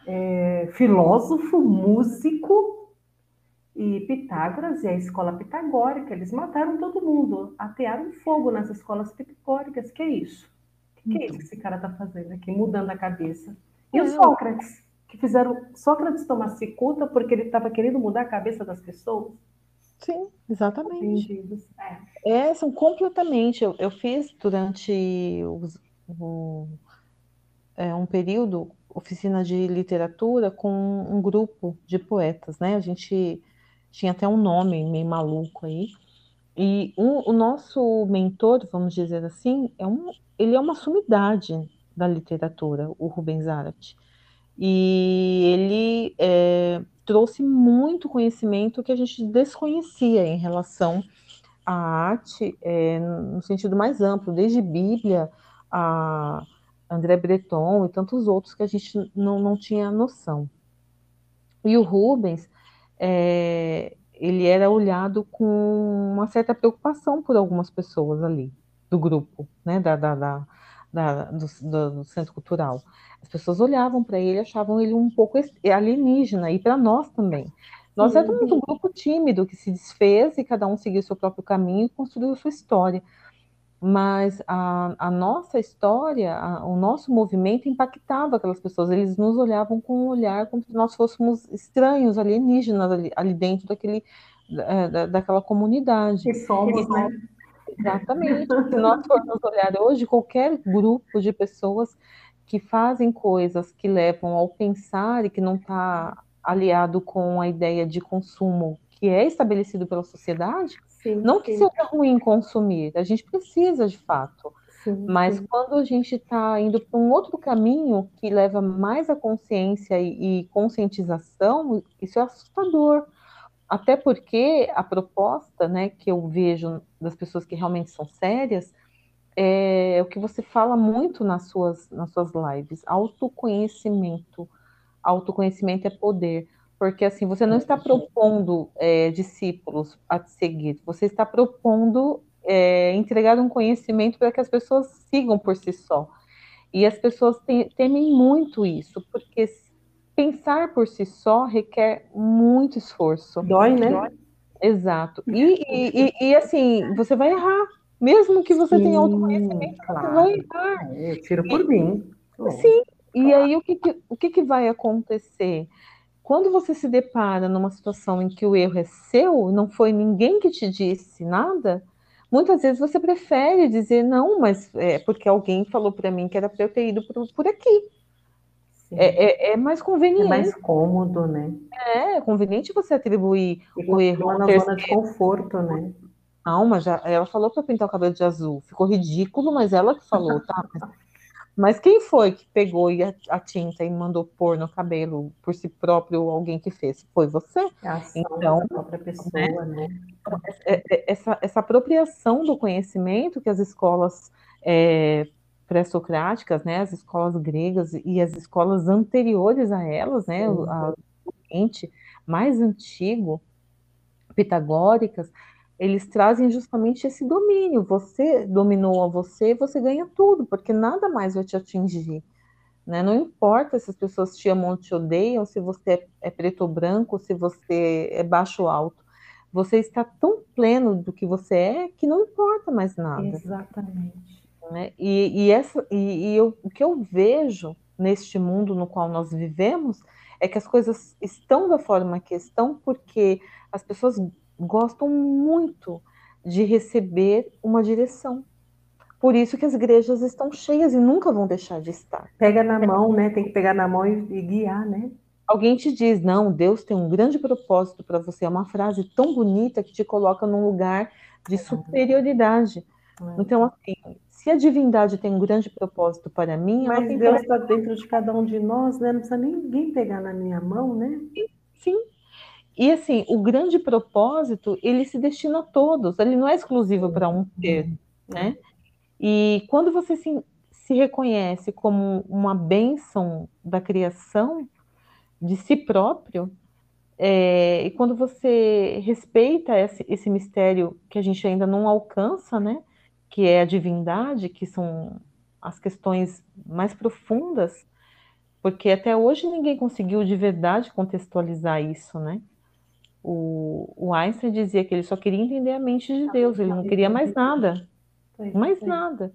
é, filósofo, músico e Pitágoras e a escola pitagórica. Eles mataram todo mundo, atearam fogo nas escolas pitagóricas. Que é isso? Que, que é isso que esse cara está fazendo aqui, mudando a cabeça? E o Sócrates, que fizeram Sócrates tomar cicuta porque ele estava querendo mudar a cabeça das pessoas? Sim, exatamente. É, são completamente. Eu, eu fiz durante os, o, é, um período oficina de literatura com um grupo de poetas, né? A gente tinha até um nome meio maluco aí. E um, o nosso mentor, vamos dizer assim, é um, ele é uma sumidade da literatura, o Rubens Zárate. E ele é, trouxe muito conhecimento que a gente desconhecia em relação à arte, é, no sentido mais amplo, desde Bíblia a André Breton e tantos outros que a gente não, não tinha noção. E o Rubens, é, ele era olhado com uma certa preocupação por algumas pessoas ali, do grupo, né, da, da, da, da do, do, Centro Cultural. As pessoas olhavam para ele, achavam ele um pouco alienígena, e para nós também. Nós éramos um grupo tímido que se desfez e cada um seguiu seu próprio caminho e construiu sua história mas a, a nossa história, a, o nosso movimento impactava aquelas pessoas, eles nos olhavam com um olhar como se nós fôssemos estranhos, alienígenas ali, ali dentro daquele, é, da, daquela comunidade. Que somos, né? Exatamente. Se nós formos olhar hoje, qualquer grupo de pessoas que fazem coisas que levam ao pensar e que não está aliado com a ideia de consumo que é estabelecido pela sociedade, Sim, não que sim. seja ruim consumir, a gente precisa de fato. Sim, mas quando a gente está indo para um outro caminho que leva mais a consciência e, e conscientização, isso é assustador. Até porque a proposta né, que eu vejo das pessoas que realmente são sérias é o que você fala muito nas suas, nas suas lives: autoconhecimento. Autoconhecimento é poder. Porque assim, você não está propondo é, discípulos a te seguir, você está propondo é, entregar um conhecimento para que as pessoas sigam por si só. E as pessoas tem, temem muito isso, porque pensar por si só requer muito esforço. Dói, né? Dói. Exato. E, e, e, e, assim, você vai errar. Mesmo que você Sim, tenha autoconhecimento, claro. você vai errar. Eu tiro por mim. Sim. E aí o que, que o que, que vai acontecer? Quando você se depara numa situação em que o erro é seu, não foi ninguém que te disse nada, muitas vezes você prefere dizer não, mas é porque alguém falou para mim que era para eu ter ido por, por aqui. É, é, é, mais conveniente. É mais cômodo, né? É, é conveniente você atribuir e o erro na zona de conforto, né? Mas já, ela falou para pintar o cabelo de azul. Ficou ridículo, mas ela que falou, tá? Mas quem foi que pegou a, tinta e mandou pôr no cabelo por si próprio ou alguém que fez? Foi você. então, a própria pessoa, né? né? É, é, essa, essa apropriação do conhecimento que as escolas é, pré-socráticas, né, as escolas gregas e as escolas anteriores a elas, né, o Oriente mais antigo, pitagóricas, eles trazem justamente esse domínio. Você dominou a você, você ganha tudo, porque nada mais vai te atingir. Né? Não importa se as pessoas te amam ou te odeiam, se você é, preto ou branco, se você é baixo ou alto. Você está tão pleno do que você é que não importa mais nada. Exatamente. Né? E, e, essa, e, e eu, o que eu vejo neste mundo no qual nós vivemos é que as coisas estão da forma que estão porque as pessoas gostam muito de receber uma direção. Por isso que as igrejas estão cheias e nunca vão deixar de estar. Pega na mão, né? Tem que pegar na mão e, e guiar, né? Alguém te diz, não, Deus tem um grande propósito para você. É uma frase tão bonita que te coloca num lugar de superioridade. É. Então, assim, se a divindade tem um grande propósito para mim, mas Deus está dentro de cada um de nós, né? Não precisa ninguém pegar na minha mão, né? Sim, e assim, o grande propósito, ele se destina a todos, ele não é exclusivo para um ser, né? E quando você se, se reconhece como uma bênção da criação de si próprio, é, e quando você respeita esse, esse mistério que a gente ainda não alcança, né? Que é a divindade, que são as questões mais profundas, porque até hoje ninguém conseguiu de verdade contextualizar isso, né? O, o Einstein dizia que ele só queria entender a mente de Deus, ele não queria mais nada, mais nada.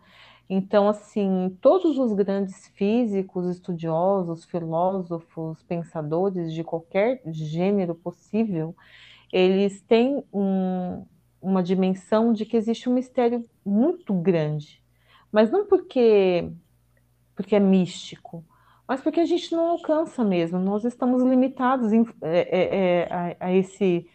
Então, assim, todos os grandes físicos, estudiosos, filósofos, pensadores de qualquer gênero possível, eles têm um, uma dimensão de que existe um mistério muito grande, mas não porque porque é místico, mas porque a gente não alcança mesmo, nós estamos limitados em, é, é, é, a, a, esse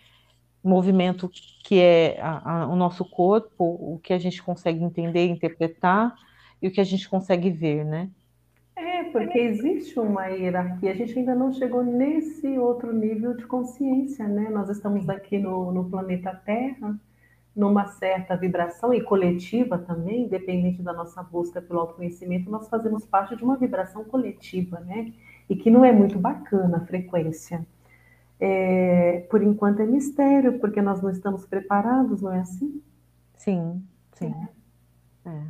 movimento que é a, a, o nosso corpo, o que a gente consegue entender, interpretar e o que a gente consegue ver, né? É, porque existe uma hierarquia, a gente ainda não chegou nesse outro nível de consciência, né? Nós estamos aqui no, no planeta Terra, numa certa vibração e coletiva também, independente da nossa busca pelo autoconhecimento, nós fazemos parte de uma vibração coletiva, né? E que não é muito bacana a frequência. É, por enquanto é mistério, porque nós não estamos preparados, não é assim? Sim, sim. É. É.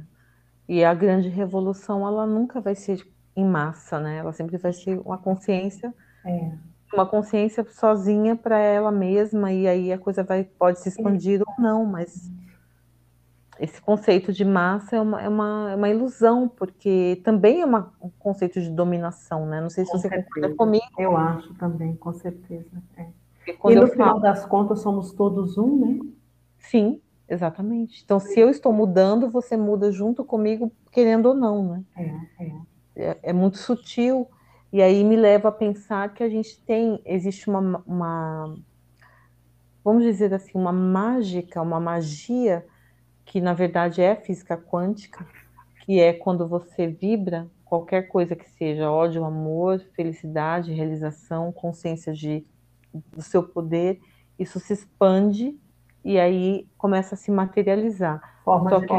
E a grande revolução, ela nunca vai ser em massa, né? Ela sempre vai ser uma consciência é uma consciência sozinha para ela mesma e aí a coisa vai pode se expandir ou não, mas esse conceito de massa é uma, é uma, é uma ilusão, porque também é uma, um conceito de dominação, né? Não sei se com você certeza. concorda comigo. Eu acho também, com certeza. É. E no final falo... das contas somos todos um, né? Sim, exatamente. Então, se eu estou mudando, você muda junto comigo, querendo ou não, né? É, é. é, é muito sutil e aí me leva a pensar que a gente tem, existe uma, uma vamos dizer assim, uma mágica, uma magia, que na verdade é física quântica, que é quando você vibra qualquer coisa que seja, ódio, amor, felicidade, realização, consciência de, do seu poder, isso se expande e aí começa a se materializar. Forma Só de que,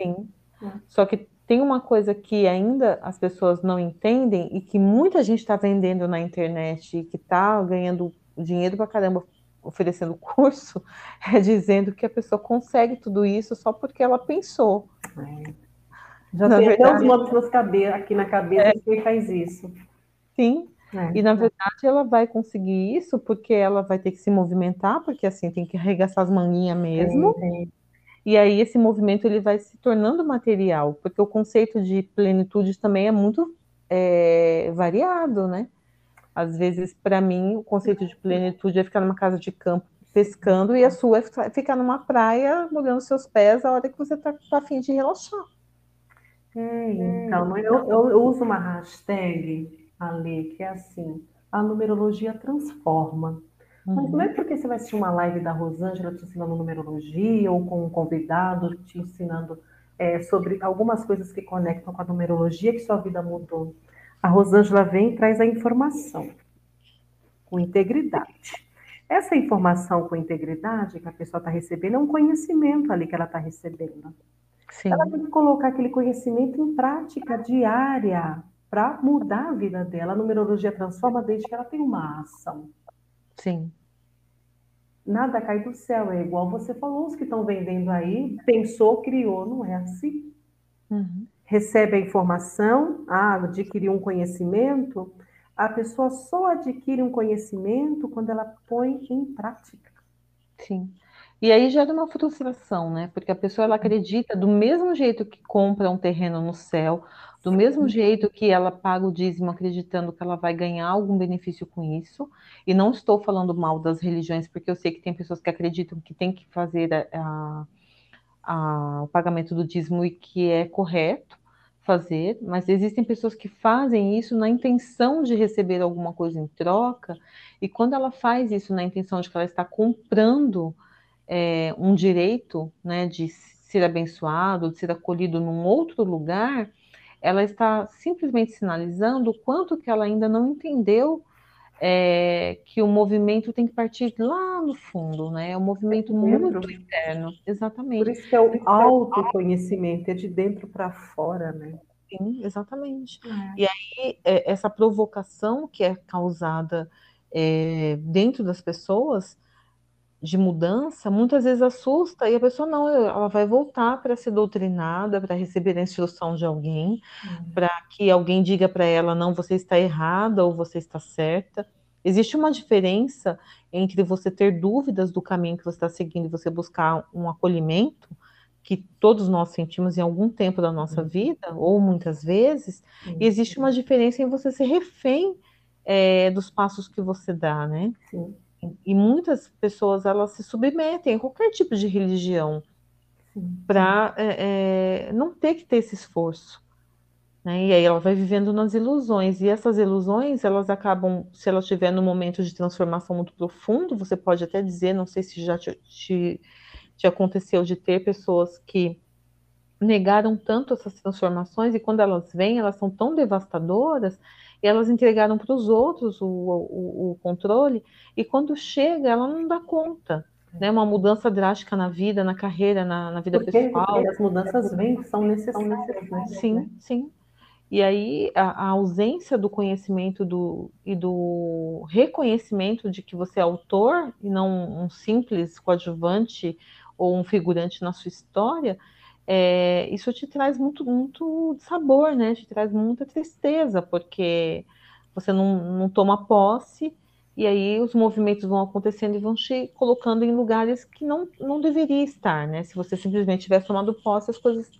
Sim. É. Só que tem uma coisa que ainda as pessoas não entendem e que muita gente está vendendo na internet e que está ganhando dinheiro para caramba oferecendo curso, é dizendo que a pessoa consegue tudo isso só porque ela pensou. É. Já na tem verdade, até os cabeça, aqui na cabeça é, quem faz isso. Sim, é, e na verdade ela vai conseguir isso porque ela vai ter que se movimentar, porque assim tem que arregaçar as manguinhas mesmo. É. E aí esse movimento ele vai se tornando material, porque o conceito de plenitude também é muito é, variado, né? Às vezes, para mim, o conceito de plenitude é ficar numa casa de campo pescando e a sua é ficar numa praia molhando seus pés a hora que você está tá afim de relaxar. É, então, eu, eu, eu uso uma hashtag ali que é assim, a numerologia transforma. Mas não é uhum. porque você vai assistir uma live da Rosângela te ensinando numerologia ou com um convidado te ensinando é, sobre algumas coisas que conectam com a numerologia que sua vida mudou. A Rosângela vem e traz a informação com integridade. Essa informação com integridade que a pessoa está recebendo é um conhecimento ali que ela está recebendo. Sim. Ela tem que colocar aquele conhecimento em prática diária para mudar a vida dela. A numerologia transforma desde que ela tem uma ação. Sim. Nada cai do céu, é igual você falou, os que estão vendendo aí, pensou, criou, não é assim. Uhum. Recebe a informação, ah, adquiriu um conhecimento, a pessoa só adquire um conhecimento quando ela põe em prática. Sim. E aí gera uma frustração, né? Porque a pessoa ela acredita do mesmo jeito que compra um terreno no céu, do mesmo jeito que ela paga o dízimo acreditando que ela vai ganhar algum benefício com isso, e não estou falando mal das religiões, porque eu sei que tem pessoas que acreditam que tem que fazer a, a, o pagamento do dízimo e que é correto fazer, mas existem pessoas que fazem isso na intenção de receber alguma coisa em troca, e quando ela faz isso na intenção de que ela está comprando é, um direito né, de ser abençoado, de ser acolhido num outro lugar, ela está simplesmente sinalizando o quanto que ela ainda não entendeu é, que o movimento tem que partir lá no fundo, né? É um movimento é muito interno, exatamente. Por isso que é o autoconhecimento, é de dentro para fora, né? Sim, exatamente. É. E aí, é, essa provocação que é causada é, dentro das pessoas, de mudança, muitas vezes assusta e a pessoa não, ela vai voltar para ser doutrinada, para receber a instrução de alguém, uhum. para que alguém diga para ela, não, você está errada ou você está certa. Existe uma diferença entre você ter dúvidas do caminho que você está seguindo e você buscar um acolhimento, que todos nós sentimos em algum tempo da nossa uhum. vida, ou muitas vezes, uhum. e existe uma diferença em você ser refém é, dos passos que você dá, né? Sim. E muitas pessoas elas se submetem a qualquer tipo de religião para é, é, não ter que ter esse esforço. Né? E aí ela vai vivendo nas ilusões. E essas ilusões, elas acabam, se ela estiver num momento de transformação muito profundo, você pode até dizer, não sei se já te, te, te aconteceu de ter pessoas que negaram tanto essas transformações e quando elas vêm, elas são tão devastadoras elas entregaram para os outros o, o, o, controle, e quando chega, ela não dá conta. Né, uma mudança drástica na vida, na carreira, na, na vida porque, pessoal. As mudanças vêm, são necessárias. Né? Sim, sim. E aí a, a, ausência do conhecimento do, e do reconhecimento de que você é autor e não um simples coadjuvante ou um figurante na sua história, é, isso te traz muito, muito sabor, né? Te traz muita tristeza, porque você não, não toma posse e aí os movimentos vão acontecendo e vão te colocando em lugares que não, não deveria estar, né? Se você simplesmente tivesse tomado posse, as coisas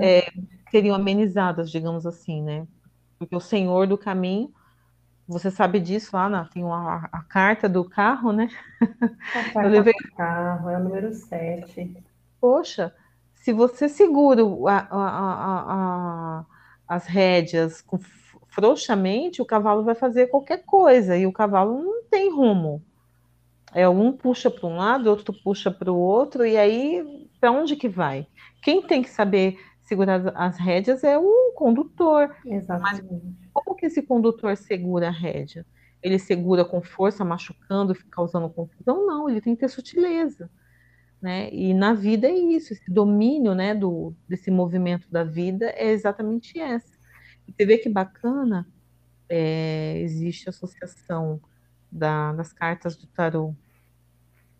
é, seriam amenizadas, digamos assim, né? Porque o senhor do caminho, você sabe disso lá, na, tem uma, a, carta do carro, né? A carta levei... do carro, é o número 7. Poxa, se você segura a, a, a, as rédeas com, frouxamente, o cavalo vai fazer qualquer coisa e o cavalo não tem rumo. É um puxa para um lado, outro puxa para o outro e aí para onde que vai? Quem tem que saber segurar as rédeas é o condutor. Exatamente. Mas como que esse condutor segura a rédea? Ele segura com força, machucando, causando confusão? Não, ele tem que ter sutileza né? E na vida é isso, esse domínio, né, do, desse movimento da vida é exatamente essa. E você vê que bacana, é, existe associação da, das cartas do tarot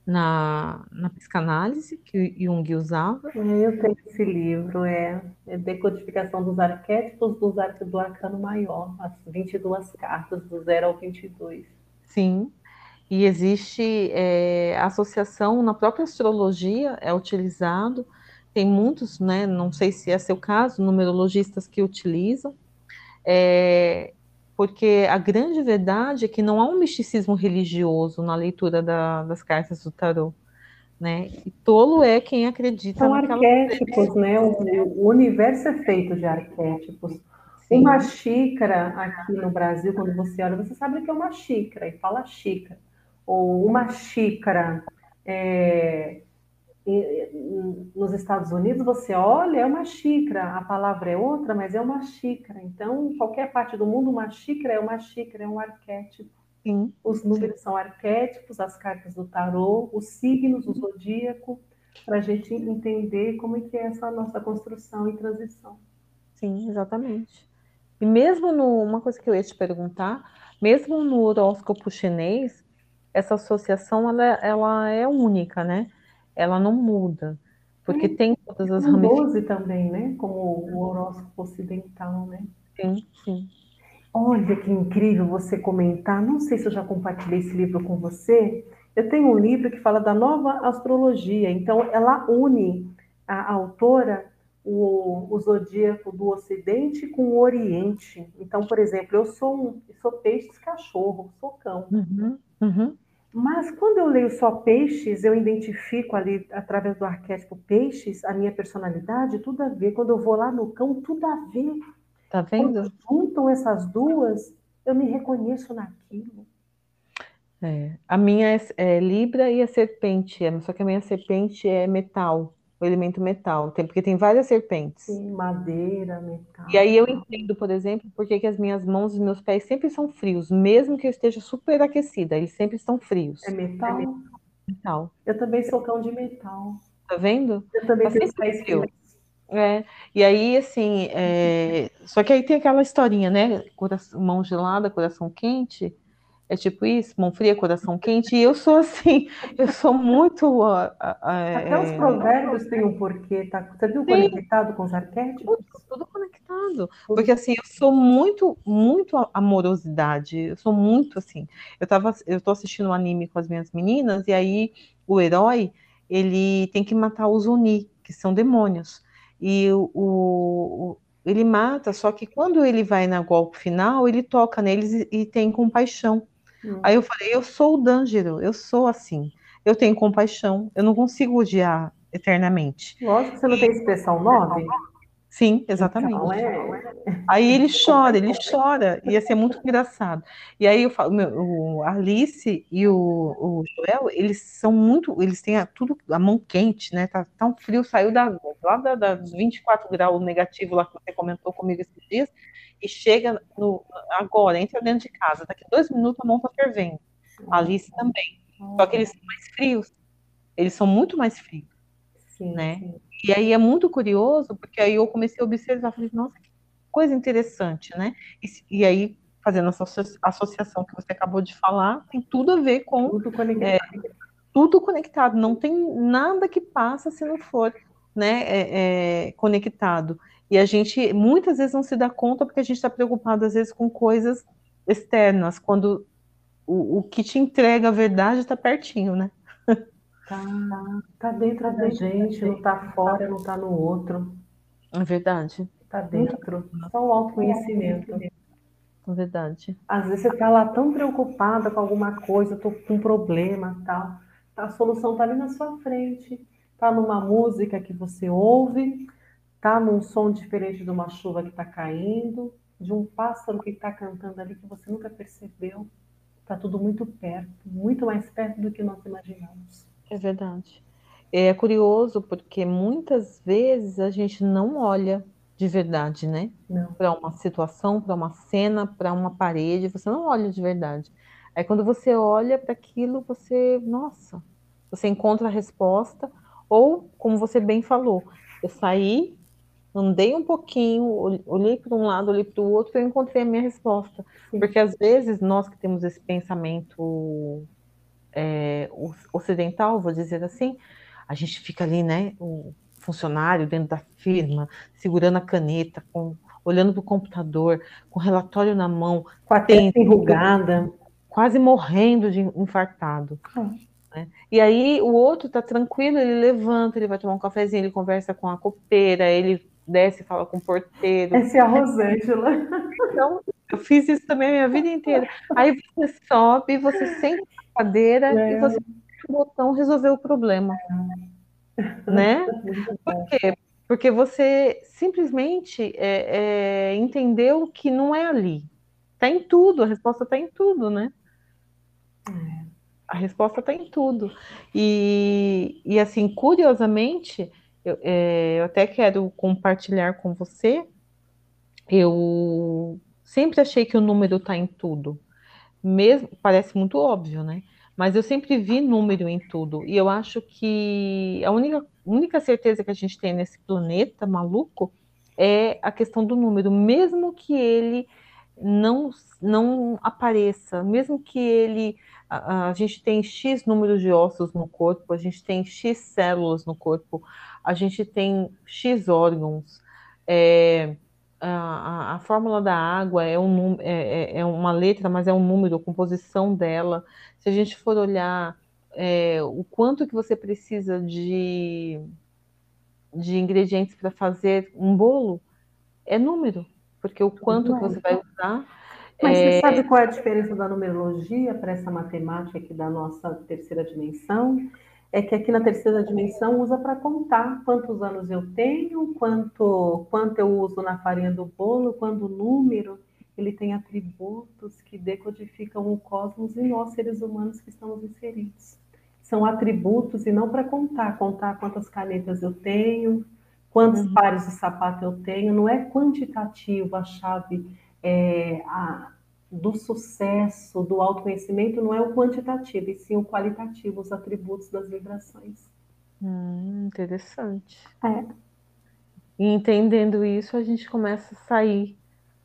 na, na psicanálise que Jung usava. É, eu tenho esse livro, é, é Decodificação dos Arquétipos dos Arcos do Arcano Maior, as 22 cartas do 0 ao 22. Sim, e existe é, associação na própria astrologia, é utilizado, tem muitos, né, não sei se é seu caso, numerologistas que utilizam, é, porque a grande verdade é que não há um misticismo religioso na leitura da, das cartas do tarot. Né? E tolo é quem acredita São arquétipos, né? O, o, universo é feito de arquétipos. Sim. Uma xícara aqui no Brasil, quando você olha, você sabe que é uma xícara e fala xícara ou uma xícara é, nos Estados Unidos, você olha, é uma xícara, a palavra é outra, mas é uma xícara. Então, em qualquer parte do mundo, uma xícara é uma xícara, é um arquétipo. Sim. Os números Sim. são arquétipos, as cartas do tarô, os signos, o zodíaco, para a gente entender como é que é essa nossa construção e transição. Sim, exatamente. E mesmo no, uma coisa que eu ia te perguntar, mesmo no horóscopo chinês, essa associação ela, ela é única, né? Ela não muda, porque é, tem todas as ramificações. também, né? Como o horóscopo ocidental, né? Sim, sim. Olha que incrível você comentar. Não sei se eu já compartilhei esse livro com você. Eu tenho um livro que fala da nova astrologia. Então, ela une a, a autora o, o, zodíaco do Ocidente com o Oriente. Então, por exemplo, eu sou um, sou peixes cachorro, sou cão. Uhum, uhum. Mas quando eu leio só peixes, eu identifico ali, através do arquétipo peixes, a minha personalidade, tudo a ver. Quando eu vou lá no cão, tudo a ver. Tá vendo? Quando juntam essas duas, eu me reconheço naquilo. É, a minha é, é, Libra e a serpente, é, só que a minha serpente é metal, o elemento metal, tem, porque tem várias serpentes. Sim, madeira, metal. E aí eu entendo, por exemplo, porque que as minhas mãos e meus pés sempre são frios, mesmo que eu esteja super aquecida, eles sempre estão frios. É metal? É metal. Eu também sou cão de metal. Tá vendo? Eu também tá tenho pés frios. É, e aí, assim, é... só que aí tem aquela historinha, né? Coração, mão gelada, coração quente. É tipo isso, mão fria, coração quente. E eu sou assim, eu sou muito. Uh, uh, Até os provérbios têm um porquê, tá? Você viu Sim. conectado com os arquétipos? Tudo, tudo conectado. Porque assim, eu sou muito, muito amorosidade. Eu sou muito assim. Eu tava, eu tô assistindo um anime com as minhas meninas, e aí o herói ele tem que matar os Oni, que são demônios. E o, o, ele mata, só que quando ele vai na golpe final, ele toca neles e, e tem compaixão. Hum. Aí eu falei, eu sou o D'Angelo, eu sou assim. Eu tenho compaixão, eu não consigo odiar eternamente. Lógico que você não tem expressão 9. Sim, exatamente. Então, é... Aí ele chora, ele chora, ia ser muito engraçado. E aí eu falo, meu, o Alice e o, o, Joel, eles são muito, eles têm a, tudo, a mão quente, né? Tá tão frio, saiu da, lá da, da, dos 24 graus negativo lá que você comentou comigo esses dias, e chega no, agora, entra dentro de casa, daqui dois minutos a mão tá fervendo. A Alice também. Só que eles são mais frios. Eles são muito mais frios. Sim, né? Sim. E aí é muito curioso, porque aí eu comecei a observar, falei, nossa, que coisa interessante, né? E, e aí, fazendo essa associação que você acabou de falar, tem tudo a ver com. Tudo conectado. É, tudo conectado, não tem nada que passa se não for né, é, é, conectado. E a gente muitas vezes não se dá conta porque a gente está preocupado, às vezes, com coisas externas, quando o, o que te entrega a verdade está pertinho, né? Tá, tá dentro tá da gente, não tá fora, não tá no outro. É verdade. Tá dentro. Só o autoconhecimento. É verdade. Às vezes você tá lá tão preocupada com alguma coisa, tô com um problema, tal. A solução tá ali na sua frente. Tá numa música que você ouve, tá num som diferente de uma chuva que tá caindo, de um pássaro que tá cantando ali que você nunca percebeu. Tá tudo muito perto, muito mais perto do que nós imaginamos. É verdade. É curioso porque muitas vezes a gente não olha de verdade, né? Para uma situação, para uma cena, para uma parede, você não olha de verdade. Aí quando você olha para aquilo, você, nossa, você encontra a resposta, ou como você bem falou, eu saí, andei um pouquinho, olhei para um lado, olhei para o outro, e encontrei a minha resposta. Sim. Porque às vezes nós que temos esse pensamento é, ocidental, vou dizer assim, a gente fica ali, né, o funcionário dentro da firma, segurando a caneta, com, olhando para o computador, com o relatório na mão, com a testa enrugada, quase morrendo de infartado. Hum. Né? E aí o outro está tranquilo, ele levanta, ele vai tomar um cafezinho, ele conversa com a copeira, ele desce e fala com o porteiro. Essa é a Rosângela. Então, eu fiz isso também a minha vida inteira. Aí você sobe, você sente cadeira é. e você o botão resolveu o problema. É. Né? Por quê? Porque você simplesmente é, é, entendeu que não é ali. Está em tudo, a resposta está em tudo, né? É. A resposta está em tudo. E, e assim, curiosamente, eu, é, eu até quero compartilhar com você. Eu sempre achei que o número está em tudo mesmo parece muito óbvio, né? Mas eu sempre vi número em tudo. E eu acho que a única, única certeza que a gente tem nesse planeta maluco é a questão do número, mesmo que ele não, não apareça, mesmo que ele. A, a gente tem X número de ossos no corpo, a gente tem X células no corpo, a gente tem X órgãos. É, a, a, fórmula da água é, um, é, é, é uma letra, mas é um número, a composição dela. Se a gente for olhar é, o quanto que você precisa de, de ingredientes para fazer um bolo, é número, porque o quanto que você vai usar. Mas você é sabe qual é a diferença da numerologia para essa matemática aqui da nossa terceira dimensão? É que aqui na terceira dimensão usa para contar quantos anos eu tenho, quanto, quanto eu uso na farinha do bolo, quando o número ele tem atributos que decodificam o cosmos e nós, seres humanos que estamos inseridos. são atributos e não para contar, contar quantas canetas eu tenho, quantos uhum. pares de sapato eu tenho, não é quantitativo a chave é, a, do sucesso, do autoconhecimento, não é o quantitativo, e sim o qualitativo, os atributos das vibrações. Hum, interessante. É. E entendendo isso, a gente começa a sair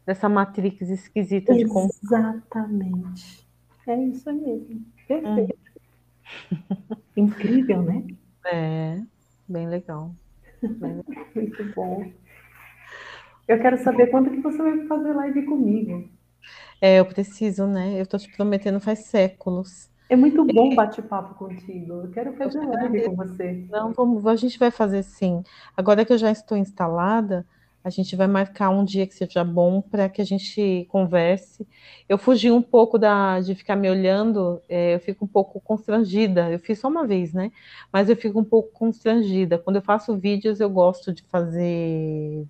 dessa matrix esquisita de Exatamente. É isso mesmo. Perfeito. Hum. Incrível, né? É, bem legal. bem legal. Muito bom. Eu quero saber quando que você vai fazer live comigo. É, eu preciso, né? Eu tô te prometendo faz séculos. É muito bom bate-papo contigo. Eu quero fazer eu live com você. Não, vamos, a gente vai fazer sim. Agora que eu já estou instalada, a gente vai marcar um dia que seja bom para que a gente converse. Eu fugi um pouco da, de ficar me olhando, é, eu fico um pouco constrangida. Eu fiz só uma vez, né? Mas eu fico um pouco constrangida. Quando eu faço vídeos, eu gosto de fazer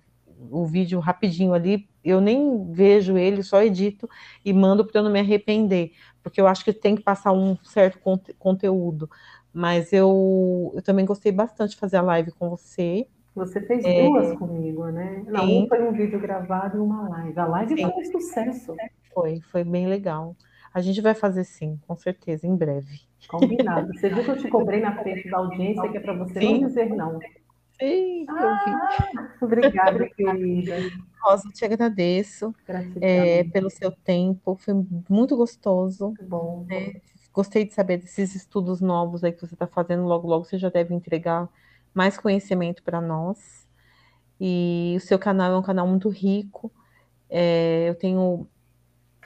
o vídeo rapidinho ali, eu nem vejo ele, só edito e mando para eu não me arrepender, porque eu acho que tem que passar um certo conte conteúdo. Mas eu, eu também gostei bastante de fazer a live com você. Você fez é, duas comigo, né? Não, um foi um vídeo gravado e uma live. A live sim. foi um sucesso. Foi, foi bem legal. A gente vai fazer sim, com certeza, em breve. Combinado. Você viu que eu te cobrei na frente da audiência, que é para você sim. não dizer não. Sim, ah. Obrigada, querida. Rosa, te agradeço é, pelo seu tempo, foi muito gostoso. Bom. Né? Gostei de saber desses estudos novos aí que você está fazendo, logo, logo você já deve entregar mais conhecimento para nós. E o seu canal é um canal muito rico. É, eu tenho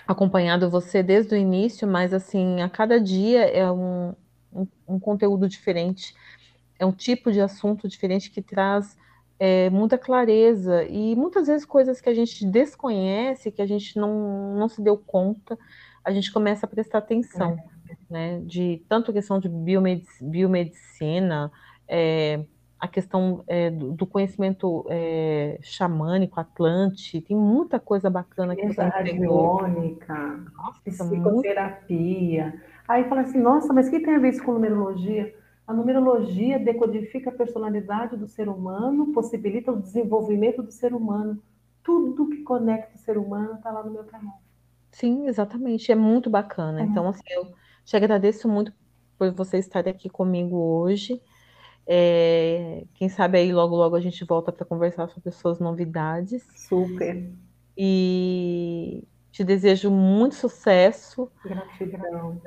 acompanhado você desde o início, mas assim, a cada dia é um, um, um conteúdo diferente é um tipo de assunto diferente que traz é, muita clareza e muitas vezes coisas que a gente desconhece, que a gente não, não se deu conta, a gente começa a prestar atenção, é. né? De tanto questão de biomedic, biomedicina, é, a questão é, do, do, conhecimento é, xamânico, atlante, tem muita coisa bacana que você radiônica, psicoterapia. Muito... Aí fala assim, nossa, mas o que tem a ver isso com numerologia? A numerologia decodifica a personalidade do ser humano, possibilita o desenvolvimento do ser humano. Tudo que conecta o ser humano está lá no meu canal. Sim, exatamente. É muito bacana. É. Então, assim, eu te agradeço muito por você estar aqui comigo hoje. É, quem sabe aí logo logo a gente volta para conversar sobre as suas novidades. Super. E te desejo muito sucesso. Gratidão.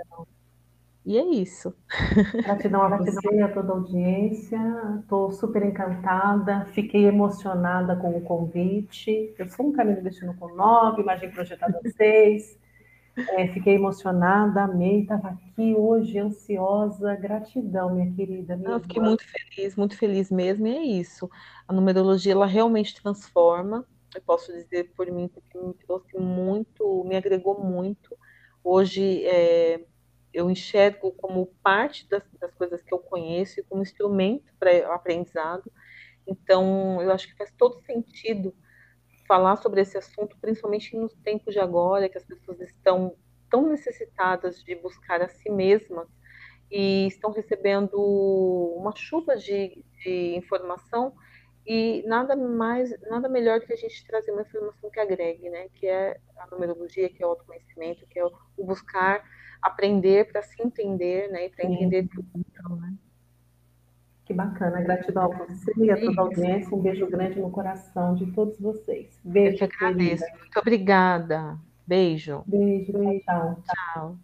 E é isso. Gratidão a você, a toda a audiência. Estou super encantada, fiquei emocionada com o convite. Eu sou um caminho destino com nove, imagem projetada seis. É, fiquei emocionada, amei, estava aqui hoje ansiosa. Gratidão, minha querida. Minha Eu fiquei muito feliz, muito feliz mesmo, e é isso. A numerologia, ela realmente transforma. Eu posso dizer por mim, porque me trouxe muito, me agregou muito. Hoje, é, eu enxergo como parte das, das coisas que eu conheço e como instrumento para o aprendizado. Então, eu acho que faz todo sentido falar sobre esse assunto, principalmente nos tempos de agora, que as pessoas estão tão necessitadas de buscar a si mesmas e estão recebendo uma chuva de, de informação e nada mais, nada melhor do que a gente trazer uma informação que agregue, né? Que é a numerologia, que é o autoconhecimento, que é o buscar aprender para se entender, né? E para entender tudo. Então, né? Que bacana, gratidão a você e a toda a audiência. Um beijo grande no coração de todos vocês. Beijo. Eu que agradeço. Querida. Muito obrigada. Beijo. Beijo, tchau. Tchau.